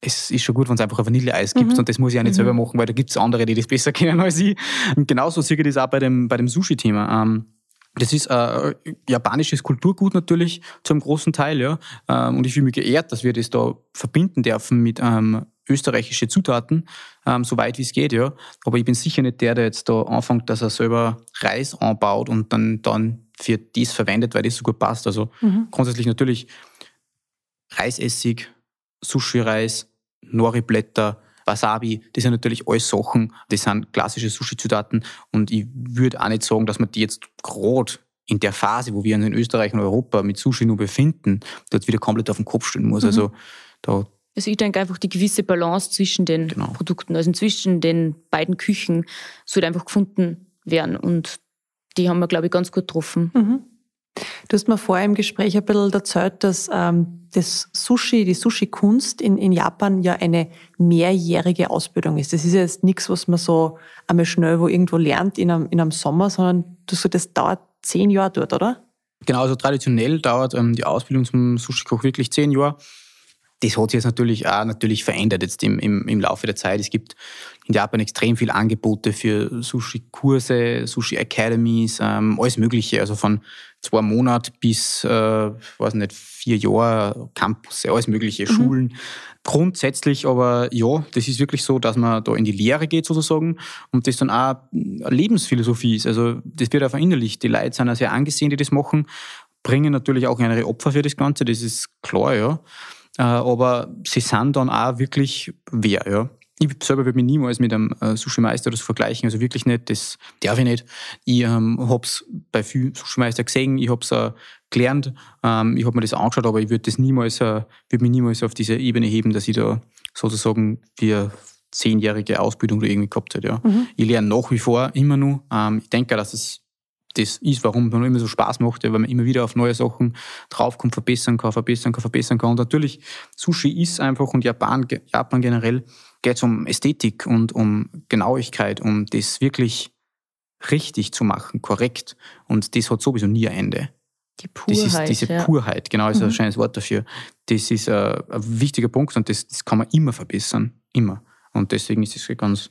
es ist schon gut, wenn es einfach ein Vanilleeis gibt mhm. und das muss ich auch nicht mhm. selber machen, weil da gibt es andere, die das besser kennen als ich. Und genauso sehe ich das auch bei dem, bei dem Sushi-Thema. Ähm, das ist äh, japanisches Kulturgut natürlich zum großen Teil, ja. Ähm, und ich fühle mich geehrt, dass wir das da verbinden dürfen mit ähm, österreichische Zutaten, ähm, so weit wie es geht, ja. Aber ich bin sicher nicht der, der jetzt da anfängt, dass er selber Reis anbaut und dann, dann für das verwendet, weil das so gut passt. Also mhm. grundsätzlich natürlich Reisessig, Sushi-Reis, Nori-Blätter, Wasabi, das sind natürlich alles Sachen, das sind klassische Sushi-Zutaten und ich würde auch nicht sagen, dass man die jetzt gerade in der Phase, wo wir uns in Österreich und Europa mit Sushi nur befinden, dort wieder komplett auf den Kopf stellen muss. Mhm. Also da also ich denke einfach, die gewisse Balance zwischen den genau. Produkten, also zwischen den beiden Küchen, sollte einfach gefunden werden. Und die haben wir, glaube ich, ganz gut getroffen. Mhm. Du hast mir vorher im Gespräch ein bisschen erzählt, dass ähm, das Sushi, die Sushi-Kunst in, in Japan ja eine mehrjährige Ausbildung ist. Das ist jetzt nichts, was man so einmal schnell wo irgendwo lernt in einem, in einem Sommer, sondern du sagst, das dauert zehn Jahre dort, oder? Genau, also traditionell dauert ähm, die Ausbildung zum Sushi-Koch wirklich zehn Jahre. Das hat sich jetzt natürlich auch natürlich verändert jetzt im, im, im Laufe der Zeit. Es gibt in Japan extrem viele Angebote für Sushi-Kurse, Sushi-Academies, ähm, alles Mögliche. Also von zwei Monaten bis, äh, weiß nicht, vier Jahre, Campus, alles Mögliche, mhm. Schulen. Grundsätzlich aber ja, das ist wirklich so, dass man da in die Lehre geht sozusagen und das dann auch Lebensphilosophie ist. Also das wird auch verinnerlicht. Die Leute sind auch sehr angesehen, die das machen, bringen natürlich auch ihre Opfer für das Ganze, das ist klar, ja. Äh, aber sie sind dann auch wirklich wer, ja. Ich selber würde mich niemals mit einem äh, Sushi-Meister oder so vergleichen, also wirklich nicht, das darf ich nicht. Ich ähm, habe es bei vielen Sushi-Meister gesehen, ich habe es äh, gelernt, ähm, ich habe mir das angeschaut, aber ich würde das niemals, äh, würde mich niemals auf diese Ebene heben, dass ich da sozusagen wie zehnjährige Ausbildung oder irgendwie gehabt hätte. Ja. Mhm. Ich lerne nach wie vor immer nur. Ähm, ich denke, dass es das ist, warum man immer so Spaß macht, weil man immer wieder auf neue Sachen draufkommt, verbessern kann, verbessern kann, verbessern kann. Und natürlich, Sushi ist einfach und Japan, Japan generell geht es um Ästhetik und um Genauigkeit, um das wirklich richtig zu machen, korrekt. Und das hat sowieso nie ein Ende. Die Purheit. Das ist diese ja. Purheit, genau, ist mhm. ein schönes Wort dafür. Das ist ein, äh, ein wichtiger Punkt und das, das, kann man immer verbessern. Immer. Und deswegen ist es ganz,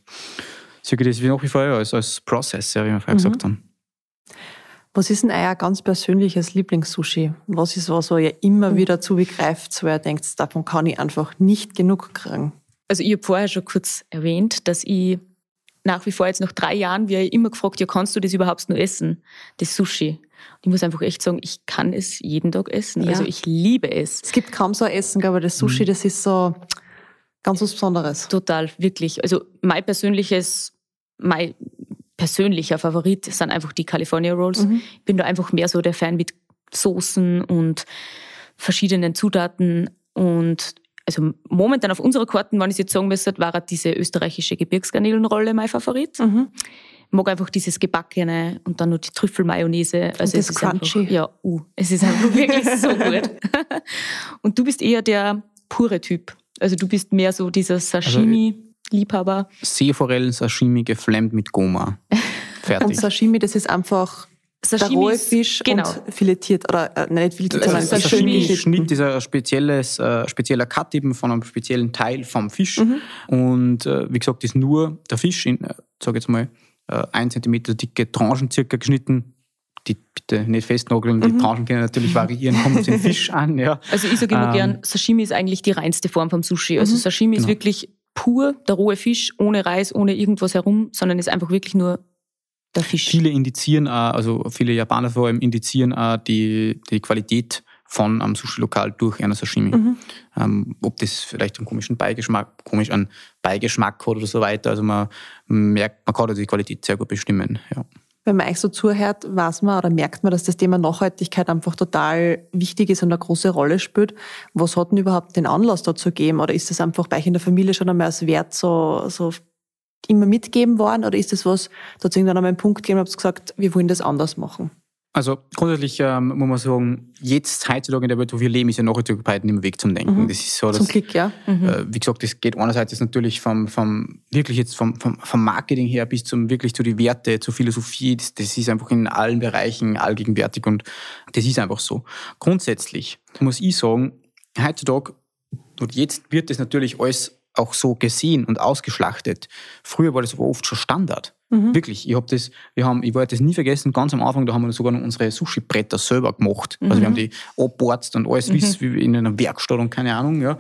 ich das wie nach wie vor als, als Prozess, ja, wie wir vorher mhm. gesagt haben. Was ist denn euer ganz persönliches Lieblingssushi? Was ist was, wo ihr immer wieder zugreift, wo ihr denkt, davon kann ich einfach nicht genug kriegen? Also ich habe vorher schon kurz erwähnt, dass ich nach wie vor jetzt nach drei Jahren wie immer gefragt, ja, kannst du das überhaupt nur essen? Das Sushi. Und ich muss einfach echt sagen, ich kann es jeden Tag essen. Ja. Also ich liebe es. Es gibt kaum so ein Essen, aber das Sushi, mhm. das ist so ganz was Besonderes. Total, wirklich. Also mein persönliches, mein persönlicher Favorit sind einfach die California Rolls. Mhm. Ich bin da einfach mehr so der Fan mit Soßen und verschiedenen Zutaten. Und also momentan auf unserer Karten, wenn ich jetzt sagen müsste, war diese österreichische Gebirgsgarnelenrolle mein Favorit. Mhm. Ich mag einfach dieses Gebackene und dann noch die Trüffelmayonnaise. Also und das Crunchy. Einfach, ja, uh, es ist einfach wirklich so gut. und du bist eher der pure Typ. Also du bist mehr so dieser. Also Liebhaber. Seeforellen Sashimi geflammt mit Goma. Fertig. und Sashimi, das ist einfach Sashimi der rohe Fisch genau. und filetiert oder äh, nicht filetiert, sondern also Sashimi Schnitt ist ein spezielles, äh, spezieller Cut eben von einem speziellen Teil vom Fisch mhm. und äh, wie gesagt ist nur der Fisch in, äh, sag jetzt mal, äh, ein Zentimeter dicke Tranchen circa geschnitten. Die bitte nicht festnageln, mhm. die Tranchen können natürlich variieren, kommt auf den Fisch an. Ja. Also ich sage immer ähm, gern, Sashimi ist eigentlich die reinste Form vom Sushi. Also mhm. Sashimi genau. ist wirklich pur der rohe Fisch, ohne Reis, ohne irgendwas herum, sondern ist einfach wirklich nur. Viele indizieren auch, also viele Japaner vor allem indizieren auch die, die Qualität von einem Sushi-Lokal durch einer Sashimi. Mhm. Ähm, ob das vielleicht einen komischen Beigeschmack, komisch einen Beigeschmack hat oder so weiter. Also man merkt, man kann da die Qualität sehr gut bestimmen. Ja. Wenn man euch so zuhört, weiß man oder merkt man, dass das Thema Nachhaltigkeit einfach total wichtig ist und eine große Rolle spielt. Was hat denn überhaupt den Anlass dazu gegeben? Oder ist das einfach bei euch in der Familie schon einmal als Wert so, so immer mitgeben worden? Oder ist das was, da hat es irgendwann einmal einen Punkt gegeben, habt gesagt, wir wollen das anders machen? Also grundsätzlich ähm, muss man sagen, jetzt heutzutage in der Welt, wo wir leben, ist ja Nachhaltigkeit nicht mehr Weg zum Denken. Mhm. Das ist so, dass, Zum Glück, ja. Mhm. äh, wie gesagt, das geht einerseits jetzt natürlich vom, vom wirklich jetzt vom, vom, vom Marketing her bis zum wirklich zu die Werte, zur Philosophie. Das, das ist einfach in allen Bereichen allgegenwärtig und das ist einfach so. Grundsätzlich muss ich sagen, heutzutage und jetzt wird das natürlich alles auch so gesehen und ausgeschlachtet. Früher war das aber oft schon Standard. Mhm. Wirklich, ich habe das, wir haben, ich werde das nie vergessen, ganz am Anfang, da haben wir sogar noch unsere Sushi-Bretter selber gemacht. Also wir haben die abborzt und alles wie wie in einer Werkstatt und keine Ahnung, ja.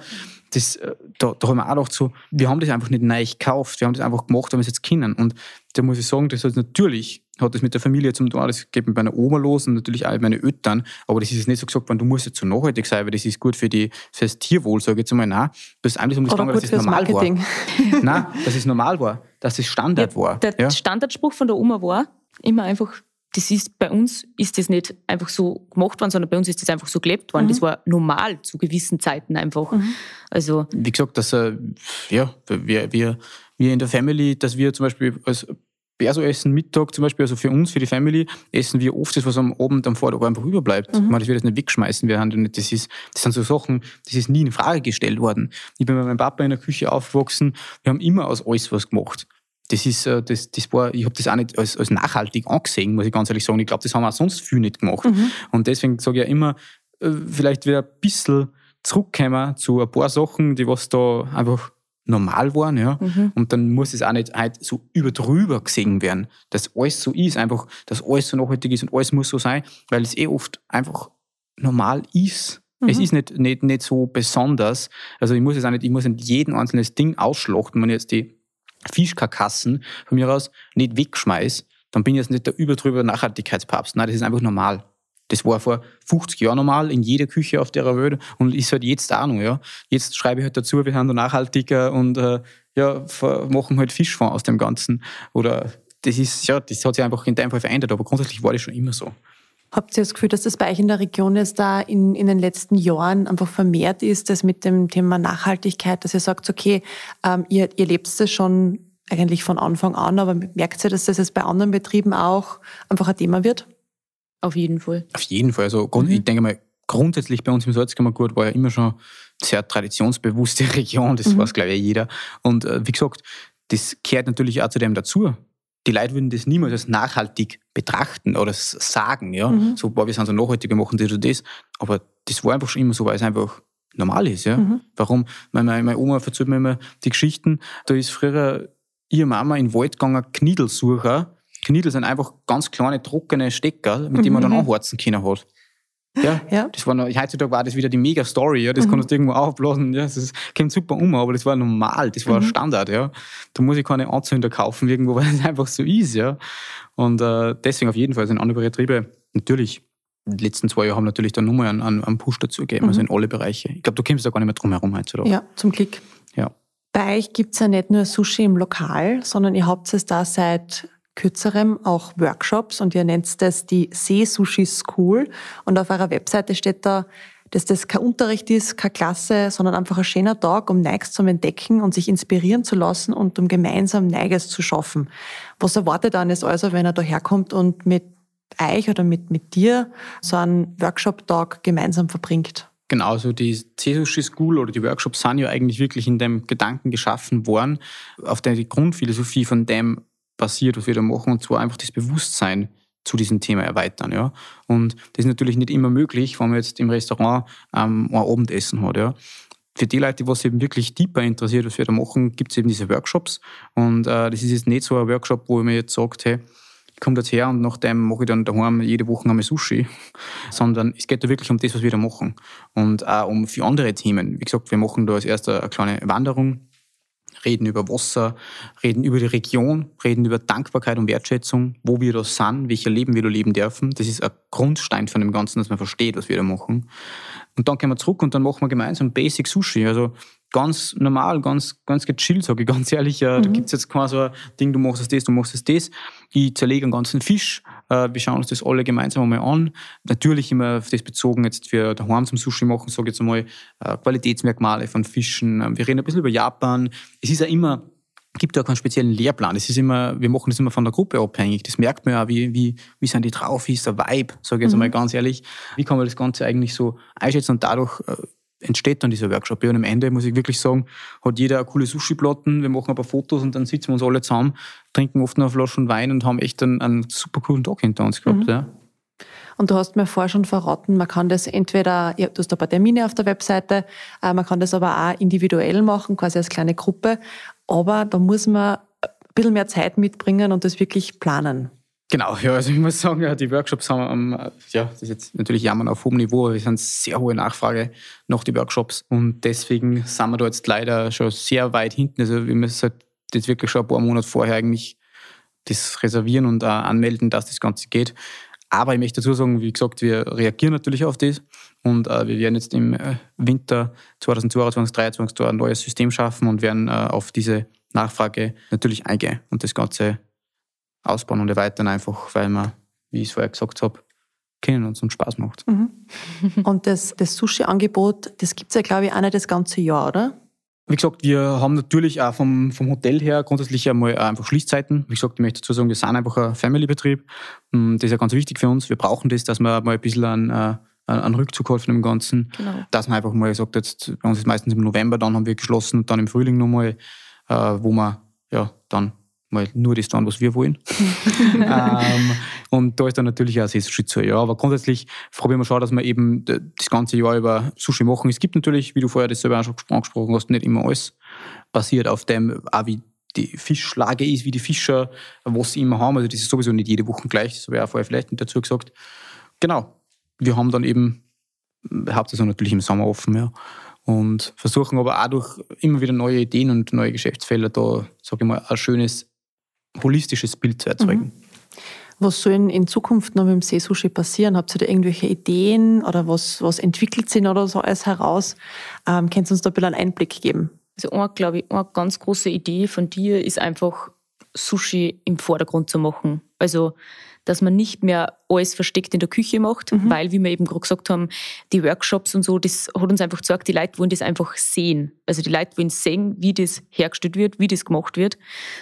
Das, äh, da, da haben wir auch gedacht, so, wir haben das einfach nicht neu gekauft, wir haben das einfach gemacht, weil wir es jetzt kennen. Und da muss ich sagen, das hat natürlich, hat das mit der Familie zum tun, das geht mit meiner Oma los und natürlich auch mit meinen Eltern, aber das ist jetzt nicht so gesagt worden, du musst jetzt so nachhaltig sein, weil das ist gut für, die, für das Tierwohl, sage ich jetzt einmal, nein. Das ist eigentlich um das gut dass das normal Marketing. war. Nein, dass es normal war, dass es Standard war. Der Ja. Standardspruch von der Oma war immer einfach, das ist bei uns ist das nicht einfach so gemacht worden, sondern bei uns ist das einfach so gelebt worden. Das war normal zu gewissen Zeiten einfach. Also wie gesagt, dass äh, ja, wir, wir, wir in der Family, dass wir zum Beispiel als Perso essen Mittag zum Beispiel, also für uns, für die Family, essen wir oft das, was am Abend am Vortag einfach überbleibt. Ich meine, das wird jetzt nicht wegschmeißen. Wir haben nicht, das, ist, das sind so Sachen, das ist nie in Frage gestellt worden. Ich bin mit meinem Papa in der Küche aufgewachsen, wir haben immer aus alles was gemacht. Das ist, äh, das, das war, ich habe das auch nicht als, als nachhaltig angesehen, muss ich ganz ehrlich sagen. Ich glaube, das haben auch sonst viel nicht gemacht. Und deswegen sage ich ja immer, äh, vielleicht wieder ein bisschen zurückkommen zu ein paar Sachen, die was da einfach normal waren, ja. Und dann muss es auch nicht halt so überdrüber gesehen werden, dass alles so ist, einfach, dass alles so nachhaltig ist und alles muss so sein, weil es eh oft einfach normal ist. Es ist nicht, nicht, nicht so besonders. Also ich muss es auch nicht, ich muss nicht jeden einzelnes Ding ausschlachten, wenn ich jetzt die Fischkarkassen von mir aus nicht wegschmeiß, dann bin ich jetzt nicht der überdrüber Nachhaltigkeitspapst. Nein, das ist einfach normal. Das war vor 50 Jahren normal in jeder Küche auf der Welt und ist halt jetzt auch noch, ja. Jetzt schreibe ich halt dazu, wir sind da nachhaltiger und äh, ja, machen halt Fischfond aus dem Ganzen. Oder das ist, ja, das hat sich einfach in deinem Fall verändert, aber grundsätzlich war das schon immer so. Habt ihr das Gefühl, dass das bei euch in der Region jetzt da in, in den letzten Jahren einfach vermehrt ist, das mit dem Thema Nachhaltigkeit, dass ihr sagt, okay, ähm, ihr, ihr lebt das schon eigentlich von Anfang an, aber merkt ihr, dass das jetzt bei anderen Betrieben auch einfach ein Thema wird? auf jeden Fall. Auf jeden Fall. Also grund- ich denke mal, grundsätzlich bei uns im Salzkammergut war ja immer schon eine sehr traditionsbewusste Region, das weiß glaube ich jeder. Und äh, wie gesagt, das gehört natürlich auch zu dem dazu. Die Leute würden das niemals als nachhaltig betrachten oder sagen, ja. So, boah, wir sind so nachhaltig, wir machen das und das. Aber das war einfach schon immer so, weil es einfach normal ist, ja. Warum? Meine, meine meine Oma erzählt mir immer die Geschichten, da ist früher ihre Mama in den Wald gegangen, Kniedelsucher. Kniedel sind einfach ganz kleine, trockene Stecker, mit denen man dann anheizen können hat. Ja, Ja. das war noch, heutzutage war das wieder die Mega-Story, ja, das kannst du irgendwo aufblasen, ja, das kommt super um, aber das war normal, das war Standard, ja. Da muss ich keine Anzünder kaufen irgendwo, weil es einfach so ist, ja. Und äh, deswegen auf jeden Fall sind andere Betriebe natürlich, die letzten zwei Jahre haben natürlich dann nochmal einen, einen, einen Push dazu gegeben, also in alle Bereiche. Ich glaube, du kommst da gar nicht mehr drum herum heutzutage. Ja, zum Glück. ja. Bei euch gibt's ja nicht nur Sushi im Lokal, sondern ihr habt es da seit kürzerem auch Workshops und ihr nennt das die See-Sushi School. Und auf eurer Webseite steht da, dass das kein Unterricht ist, keine Klasse, sondern einfach ein schöner Tag, um Neues zum Entdecken und sich inspirieren zu lassen und um gemeinsam Neues zu schaffen. Was erwartet dann jetzt also, wenn er da herkommt und mit euch oder mit, mit dir so einen Workshop-Tag gemeinsam verbringt? Genau, also die C-Sushi School oder die Workshops sind ja eigentlich wirklich in dem Gedanken geschaffen worden, auf der die Grundphilosophie von dem basiert, was wir da machen, und zwar einfach das Bewusstsein zu diesem Thema erweitern. Ja. Und das ist natürlich nicht immer möglich, wenn man jetzt im Restaurant ähm, ein Abendessen hat. Ja. Für die Leute, die was eben wirklich tiefer interessiert, was wir da machen, gibt es eben diese Workshops. Und äh, das ist jetzt nicht so ein Workshop, wo man jetzt sagt, hey, ich komme jetzt her und nachdem mache ich dann daheim jede Woche einmal Sushi, sondern es geht da wirklich um das, was wir da machen. Und auch um für andere Themen. Wie gesagt, wir machen da als erster eine kleine Wanderung, reden über Wasser, reden über die Region, reden über Dankbarkeit und Wertschätzung, wo wir da sind, welcher Leben wir da leben dürfen. Das ist ein Grundstein von dem Ganzen, dass man versteht, was wir da machen. Und dann kommen wir zurück und dann machen wir gemeinsam Basic Sushi. Also ganz normal, ganz, ganz gechillt, sage ich ganz ehrlich. Äh, Da gibt's jetzt kein so ein Ding, du machst das, du machst das. Ich zerlege einen ganzen Fisch. Äh, Wir schauen uns das alle gemeinsam einmal an. Natürlich immer auf das bezogen, jetzt für daheim zum Sushi machen, sage ich jetzt einmal, äh, Qualitätsmerkmale von Fischen. Ähm, Wir reden ein bisschen über Japan. Es ist ja immer gibt ja keinen speziellen Lehrplan. Das ist immer, wir machen das immer von der Gruppe abhängig. Das merkt man ja, wie, wie, wie sind die drauf, wie ist der Vibe, sage ich jetzt mhm. einmal ganz ehrlich. Wie kann man das Ganze eigentlich so einschätzen und dadurch äh, entsteht dann dieser Workshop. Ja, und am Ende muss ich wirklich sagen, hat jeder eine coole Sushi-Platten, wir machen ein paar Fotos und dann sitzen wir uns alle zusammen, trinken oft noch eine Flasche Wein und haben echt einen, einen super coolen Tag hinter uns gehabt. Mhm. Ja. Und du hast mir vorher schon verraten, man kann das entweder, du hast ein paar Termine auf der Webseite, äh, man kann das aber auch individuell machen, quasi als kleine Gruppe. Aber da muss man ein bisschen mehr Zeit mitbringen und das wirklich planen. Genau, ja, also ich muss sagen, ja, die Workshops haben, ähm, ja, das ist jetzt natürlich jammern auf hohem Niveau, aber es sind sehr hohe Nachfrage nach die Workshops und deswegen sind wir da jetzt leider schon sehr weit hinten. Also wir müssen halt jetzt wirklich schon ein paar Monate vorher eigentlich das reservieren und auch anmelden, dass das Ganze geht. Aber ich möchte dazu sagen, wie gesagt, wir reagieren natürlich auf das und äh, wir werden jetzt im äh, Winter 2022, 2023 ein neues System schaffen und werden äh, auf diese Nachfrage natürlich eingehen und das Ganze ausbauen und erweitern, einfach weil wir, wie ich es vorher gesagt habe, kennen uns und Spaß macht. Mhm. und das, das Sushi-Angebot, das gibt es ja, glaube ich, auch nicht das ganze Jahr, oder? Wie gesagt, wir haben natürlich auch vom, vom Hotel her grundsätzlich einmal einfach Schließzeiten. Wie gesagt, ich möchte dazu sagen, wir sind einfach ein Family-Betrieb. Hm, das ist ja ganz wichtig für uns. Wir brauchen das, dass man mal ein bisschen einen, äh, einen Rückzug hat von dem Ganzen. Genau. Dass man einfach mal sagt, jetzt, bei uns ist meistens im November, dann haben wir geschlossen und dann im Frühling nochmal, äh, wo man ja dann mal nur das tun, was wir wollen. ähm, und da ist dann natürlich auch Saisonschritt zu. Ja, aber grundsätzlich probieren wir schon, dass wir eben das ganze Jahr über Sushi machen. Es gibt natürlich, wie du vorher das selber auch schon angesprochen hast, nicht immer alles basiert auf dem, auch wie die Fischlage ist, wie die Fischer, was sie immer haben. Also das ist sowieso nicht jede Woche gleich, das habe ich auch vorher vielleicht nicht dazu gesagt. Genau. Wir haben dann eben hauptsächlich natürlich im Sommer offen, ja und versuchen aber auch durch immer wieder neue Ideen und neue Geschäftsfelder da, sage ich mal, ein schönes holistisches Bild zu erzeugen. Mhm. Was soll in Zukunft noch mit dem Seesushi passieren? Habt ihr da irgendwelche Ideen oder was, was entwickelt sich oder so alles heraus? Ähm, kannst du uns da ein bisschen einen Einblick geben? Also, eine, glaube ich, eine ganz große Idee von dir ist einfach, Sushi im Vordergrund zu machen. Also, dass man nicht mehr alles versteckt in der Küche macht, mhm. weil, wie wir eben gerade gesagt haben, die Workshops und so, das hat uns einfach gesagt, die Leute wollen das einfach sehen. Also die Leute wollen sehen, wie das hergestellt wird, wie das gemacht wird.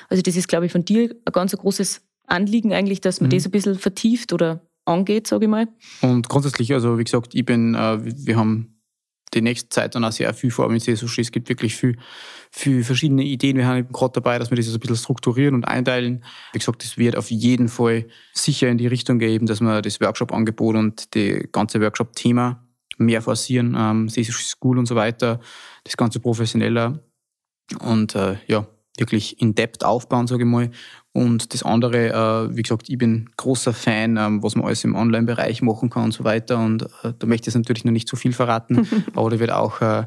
Also das ist, glaube ich, von dir ein ganz großes Anliegen eigentlich, dass man mhm. das ein bisschen vertieft oder angeht, sage ich mal. Und grundsätzlich, also wie gesagt, ich bin, äh, wir haben die nächste Zeit dann auch sehr viel vor mit Sushi. Es gibt wirklich viel, viel verschiedene Ideen. Wir haben gerade dabei, dass wir das ein bisschen strukturieren und einteilen. Wie gesagt, das wird auf jeden Fall sicher in die Richtung gehen, dass wir das Workshop-Angebot und das ganze Workshop-Thema mehr forcieren, ähm, Sushi School und so weiter, das Ganze professioneller und äh, ja, wirklich in Depth aufbauen, sage ich mal. Und das andere, äh, wie gesagt, ich bin großer Fan, ähm, was man alles im Online-Bereich machen kann und so weiter. Und äh, da möchte ich jetzt natürlich noch nicht zu viel verraten, aber da wird auch äh,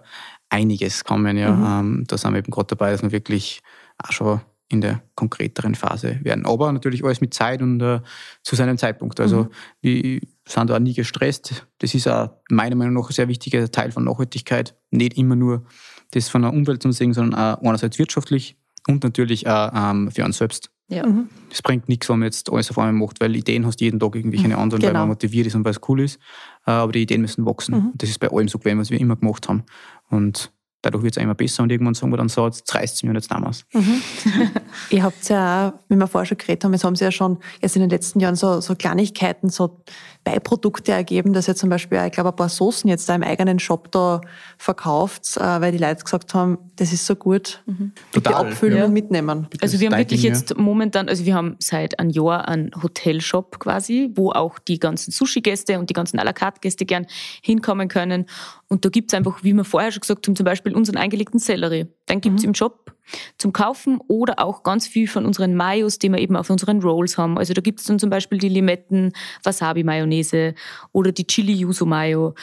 einiges kommen. Ja. Mhm. Ähm, da sind wir eben gerade dabei, dass wir wirklich auch schon in der konkreteren Phase werden. Aber natürlich alles mit Zeit und äh, zu seinem Zeitpunkt. Also mhm. wir sind da auch nie gestresst. Das ist auch meiner Meinung nach ein sehr wichtiger Teil von Nachhaltigkeit. Nicht immer nur das von der Umwelt zu sehen, sondern auch einerseits wirtschaftlich und natürlich auch ähm, für uns selbst. Ja. Mhm. Es bringt nichts, wenn man jetzt alles auf einmal macht, weil Ideen hast jeden Tag irgendwie eine andere, genau. weil man motiviert ist und weil es cool ist. Äh, aber die Ideen müssen wachsen. Mhm. Das ist bei allem so gewesen, was wir immer gemacht haben. Und dadurch wird es immer besser und irgendwann sagen wir dann so, jetzt reißt es mir und jetzt damals. Mhm. Ihr habt ja auch, wie wir vorher schon geredet haben, jetzt haben Sie ja schon jetzt in den letzten Jahren so, so Kleinigkeiten, so Beiprodukte ergeben, dass ihr zum Beispiel, ich glaube, ein paar Soßen jetzt da im eigenen Shop da verkauft, äh, weil die Leute gesagt haben, das ist so gut. Mhm. Total, abfüllen ja. und mitnehmen. Also wir haben wirklich jetzt momentan, also wir haben seit einem Jahr einen Hotelshop quasi, wo auch die ganzen Sushi-Gäste und die ganzen à la carte Gäste gern hinkommen können. Und da gibt's einfach, wie wir vorher schon gesagt haben, zum Beispiel unseren eingelegten Sellerie. Den gibt's mhm. im Shop zum Kaufen oder auch ganz viel von unseren Mayos, die wir eben auf unseren Rolls haben. Also da gibt es dann zum Beispiel die Limetten Wasabi Mayonnaise oder die Chili Yuzu Mayo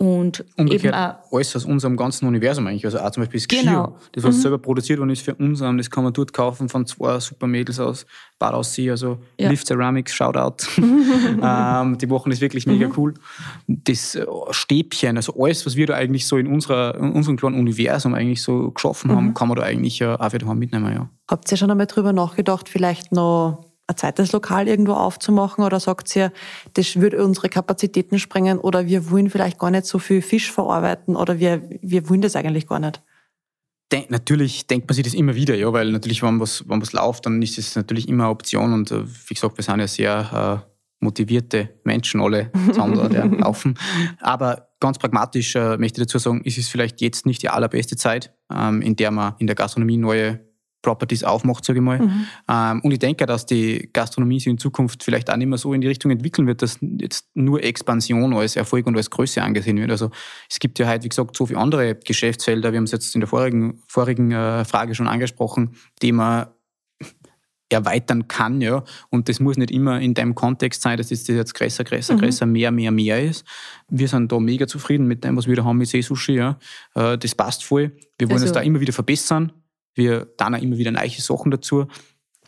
und Umgekehrt eben auch, alles aus unserem ganzen Universum eigentlich. Also auch zum Beispiel das Geschirr, genau. das was mhm. selber produziert worden ist für uns, das kann man dort kaufen von zwei super Mädels aus Bad Aussee, also ja. Lift Ceramics, Shoutout. ähm, die machen das wirklich mega mhm. cool. Das äh, Stäbchen, also alles, was wir da eigentlich so in, unserer, in unserem kleinen Universum eigentlich so geschaffen mhm. haben, kann man da eigentlich ja auch wieder mitnehmen. Ja. Habt ihr schon einmal drüber nachgedacht, vielleicht noch ein zweites Lokal irgendwo aufzumachen oder sagt ihr, das würde unsere Kapazitäten sprengen oder wir wollen vielleicht gar nicht so viel Fisch verarbeiten oder wir, wir wollen das eigentlich gar nicht? denk, natürlich denkt man sich das immer wieder, ja, weil natürlich, wenn was, wenn was läuft, dann ist es natürlich immer eine Option und äh, wie gesagt, wir sind ja sehr äh, motivierte Menschen alle zusammen ja, laufen. Aber ganz pragmatisch äh, möchte ich dazu sagen, ist es vielleicht jetzt nicht die allerbeste Zeit, ähm, in der man in der Gastronomie neue Properties aufmacht, sage ich mal. Mhm. Ähm, und ich denke, dass die Gastronomie sich in Zukunft vielleicht auch nicht mehr so in die Richtung entwickeln wird, dass jetzt nur Expansion als Erfolg und als Größe angesehen wird. Also es gibt ja heute, wie gesagt, so viele andere Geschäftsfelder, wir haben es jetzt in der vorigen, vorigen äh, Frage schon angesprochen, die man erweitern kann, ja. Und das muss nicht immer in dem Kontext sein, dass das jetzt größer, größer, mhm. größer, mehr, mehr, mehr ist. Wir sind da mega zufrieden mit dem, was wir da haben mit Seesushi, ja. Äh, das passt voll. Wir wollen also, uns da immer wieder verbessern. Wir dann auch immer wieder neue Sachen dazu.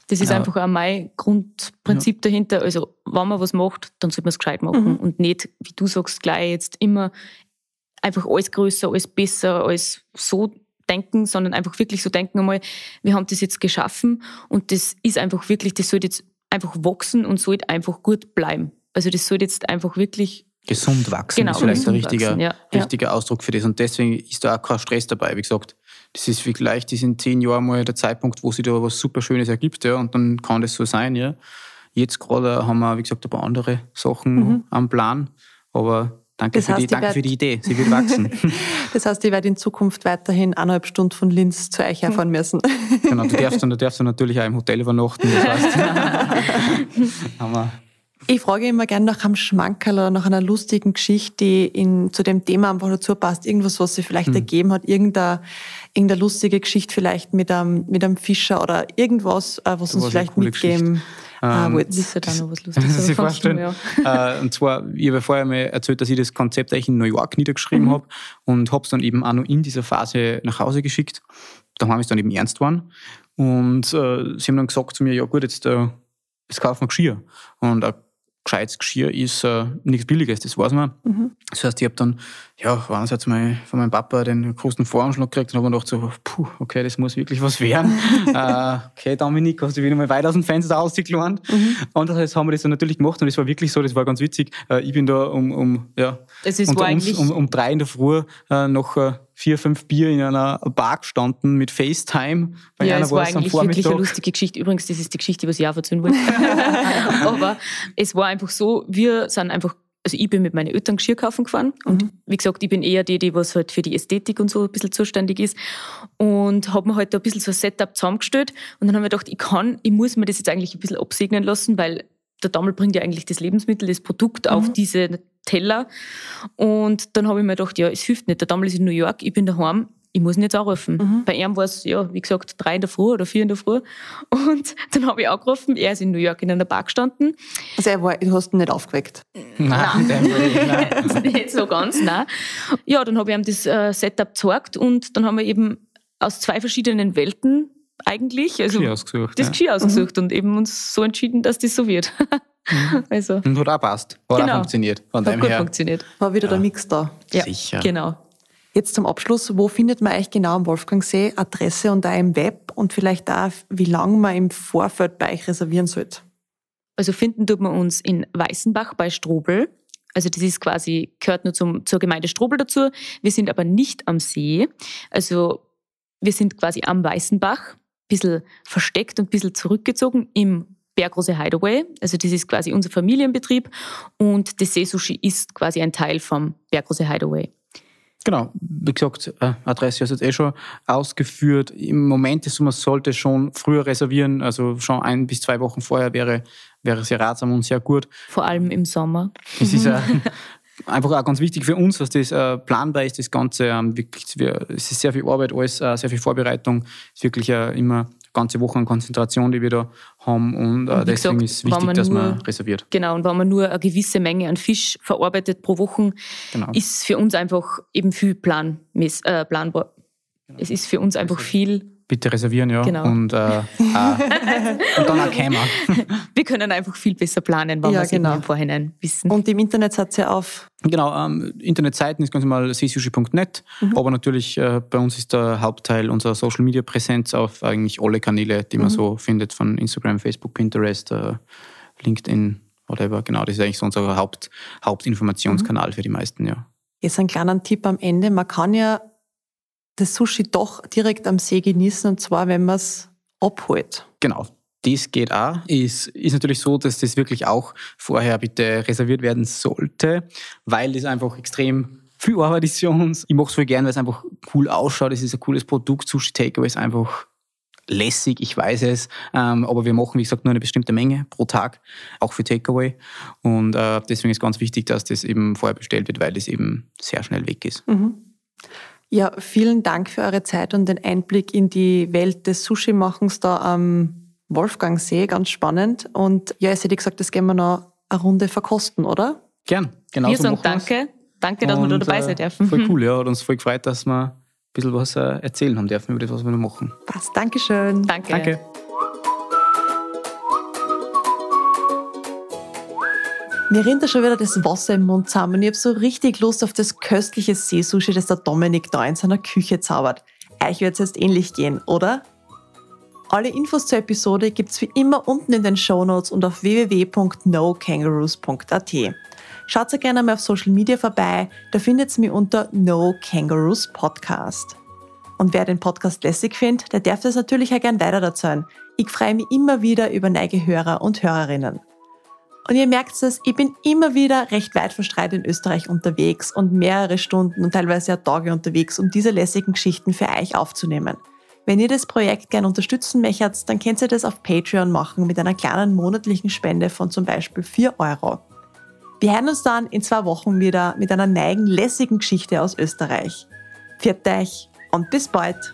Das ist äh, einfach auch mein Grundprinzip ja. dahinter. Also, wenn man was macht, dann sollte man es gescheit machen mhm. und nicht, wie du sagst, gleich jetzt immer einfach alles größer, alles besser, alles so denken, sondern einfach wirklich so denken einmal, wir haben das jetzt geschaffen und das ist einfach wirklich, das sollte jetzt einfach wachsen und sollte einfach gut bleiben. Also das sollte jetzt einfach wirklich gesund wachsen genau, ist vielleicht der richtige, ja. richtige ja. Ausdruck für das. Und deswegen ist da auch kein Stress dabei. Wie gesagt, das ist vielleicht ist in zehn Jahren mal der Zeitpunkt, wo sich da was super Schönes ergibt, ja, und dann kann das so sein, ja. Jetzt gerade haben wir, wie gesagt, ein paar andere Sachen mhm. am Plan, aber Danke, das für, heißt, die, danke für die Idee, sie wird wachsen. das heißt, ich werde in Zukunft weiterhin eineinhalb Stunden von Linz zu euch herfahren müssen. genau, du darfst, du darfst natürlich auch im Hotel übernachten. Das heißt, ich frage immer gerne nach einem Schmankerl oder nach einer lustigen Geschichte, die in, zu dem Thema einfach dazu passt. Irgendwas, was sich vielleicht hm. ergeben hat, irgendeine, irgendeine lustige Geschichte vielleicht mit einem, mit einem Fischer oder irgendwas, äh, was uns vielleicht mitgeben. Ah, ähm, das ist ja dann noch was Lustiges. Das vorstellen. Ja. Äh, und zwar, ich habe vorher mal erzählt, dass ich das Konzept eigentlich in New York niedergeschrieben mhm. habe und habe es dann eben auch noch in dieser Phase nach Hause geschickt. Da haben wir es dann eben ernst geworden. Und äh, sie haben dann gesagt zu mir, ja gut, jetzt, äh, jetzt kaufen wir Geschirr. Und ein gescheites Geschirr ist äh, nichts Billiges, das weiß man. Mhm. Das heißt, ich habe dann, ja, einerseits mal von meinem Papa den großen Voranschlag gekriegt und habe mir gedacht, so, puh, okay, das muss wirklich was werden. äh, okay, Dominik, hast du wieder mal weit aus dem Fenster rausgelernt. Mhm. Andererseits haben wir das dann natürlich gemacht und es war wirklich so, das war ganz witzig. Äh, ich bin da um, um ja, unter uns, um, um drei in der Früh äh, noch äh, vier, fünf Bier in einer Bar gestanden mit FaceTime. Bei ja, es war eigentlich wirklich eine lustige Geschichte. Übrigens, das ist die Geschichte, was ich auch erzählen wollte. Aber es war einfach so, wir sind einfach also ich bin mit meinen Eltern Geschirr kaufen gefahren und mhm. wie gesagt, ich bin eher die, die was halt für die Ästhetik und so ein bisschen zuständig ist und habe mir halt ein bisschen so ein Setup zusammengestellt und dann haben wir gedacht, ich kann, ich muss mir das jetzt eigentlich ein bisschen absegnen lassen, weil der Dammel bringt ja eigentlich das Lebensmittel, das Produkt mhm. auf diese Teller. Und dann habe ich mir gedacht, ja, es hilft nicht. Der Dammel ist in New York, ich bin daheim, ich muss ihn jetzt anrufen. Mhm. Bei ihm war es, ja, wie gesagt, drei in der Früh oder vier in der Früh. Und dann habe ich angerufen, er ist in New York in einer Bar gestanden. Also er war, du hast ihn nicht aufgeweckt? Nein, nein. nicht so ganz, nein. Ja, dann habe ich ihm das äh, Setup gezeigt und dann haben wir eben aus zwei verschiedenen Welten eigentlich, also Geschirr ausgesucht, das ja. Geschirr ausgesucht mhm. und eben uns so entschieden, dass das so wird. Mhm. also. Und hat auch passt. Hat genau. auch funktioniert. Von hat gut her. funktioniert. War wieder ja. der Mix da. Ja, Sicher. Genau. Jetzt zum Abschluss, wo findet man euch genau am Wolfgangsee? Adresse und auch im Web und vielleicht auch, wie lange man im Vorfeld bei euch reservieren sollte? Also finden tut man uns in Weißenbach bei Strobel. Also das ist quasi, gehört nur zum, zur Gemeinde Strobel dazu. Wir sind aber nicht am See. Also wir sind quasi am Weißenbach, ein bisschen versteckt und ein bisschen zurückgezogen im Bergrose Hideaway. Also das ist quasi unser Familienbetrieb und das Seesushi ist quasi ein Teil vom Bergrose Hideaway. Genau, wie gesagt, äh, Adresse hast du jetzt eh schon ausgeführt. Im Moment ist so, man sollte schon früher reservieren, also schon ein bis zwei Wochen vorher wäre, wäre sehr ratsam und sehr gut. Vor allem im Sommer. Es ist äh, einfach auch ganz wichtig für uns, dass das äh, planbar ist, das Ganze. Ähm, wirklich, es ist sehr viel Arbeit, alles, sehr viel Vorbereitung. Es ist wirklich immer ganze Woche an Konzentration, die wir da haben. Und, äh, und deswegen gesagt, ist es wichtig, man dass nur, man reserviert. Genau, und wenn man nur eine gewisse Menge an Fisch verarbeitet pro Woche, genau. ist für uns einfach eben viel plan, äh, planbar. Genau. Es ist für uns einfach viel Bitte reservieren, ja. Genau. Und, äh, äh, und dann auch kämen. Wir können einfach viel besser planen, wenn ja, wir es genau. im Vorhinein wissen. Und im Internet seid ihr auf? Genau, ähm, Internetseiten ist ganz normal seasushi.net, mhm. aber natürlich äh, bei uns ist der Hauptteil unserer Social Media Präsenz auf eigentlich alle Kanäle, die man mhm. so findet, von Instagram, Facebook, Pinterest, äh, LinkedIn, whatever. Genau, das ist eigentlich so unser Haupt, Hauptinformationskanal mhm. für die meisten, ja. Jetzt ein kleiner Tipp am Ende. Man kann ja das Sushi doch direkt am See genießen und zwar, wenn man es abholt. Genau. Das geht auch. Ist, ist natürlich so, dass das wirklich auch vorher bitte reserviert werden sollte, weil das einfach extrem viel Arbeit ist für uns. Ich mache es voll gern, weil es einfach cool ausschaut. Es ist ein cooles Produkt. Sushi Takeaway ist einfach lässig, ich weiß es. Ähm, aber wir machen, wie gesagt, nur eine bestimmte Menge pro Tag, auch für Takeaway. Und äh, deswegen ist ganz wichtig, dass das eben vorher bestellt wird, weil das eben sehr schnell weg ist. Mhm. Ja, vielen Dank für eure Zeit und den Einblick in die Welt des Sushi-Machens da am Wolfgangsee. Ganz spannend. Und ja, es hätte gesagt, das gehen wir noch eine Runde verkosten, oder? Gern, genau. Wir sagen danke. Danke, dass und, wir da dabei sein dürfen. Voll cool, ja. Hat uns voll gefreut, dass wir ein bisschen was äh, erzählen haben dürfen über das, was wir noch machen. Passt. Dankeschön. Danke. Danke. Mir rinnt da schon wieder das Wasser im Mund zusammen. Ich habe so richtig Lust auf das köstliche Seesushi, das der Dominik da in seiner Küche zaubert. Euch wird es jetzt ähnlich gehen, oder? Alle Infos zur Episode gibt's wie immer unten in den Show Notes und auf www.nokangaroos.at. Schaut sehr gerne mal auf Social Media vorbei, da findet ihr mich unter No Kangaroos Podcast. Und wer den Podcast lässig findet, der darf das natürlich auch gern weiter erzählen. Ich freue mich immer wieder über neue Hörer und Hörerinnen. Und ihr merkt es, ich bin immer wieder recht weit verstreut in Österreich unterwegs und mehrere Stunden und teilweise auch Tage unterwegs, um diese lässigen Geschichten für euch aufzunehmen. Wenn ihr das Projekt gerne unterstützen möchtet, dann könnt ihr das auf Patreon machen mit einer kleinen monatlichen Spende von zum Beispiel 4 Euro. Wir hören uns dann in zwei Wochen wieder mit einer neigen lässigen Geschichte aus Österreich. Viert euch und bis bald!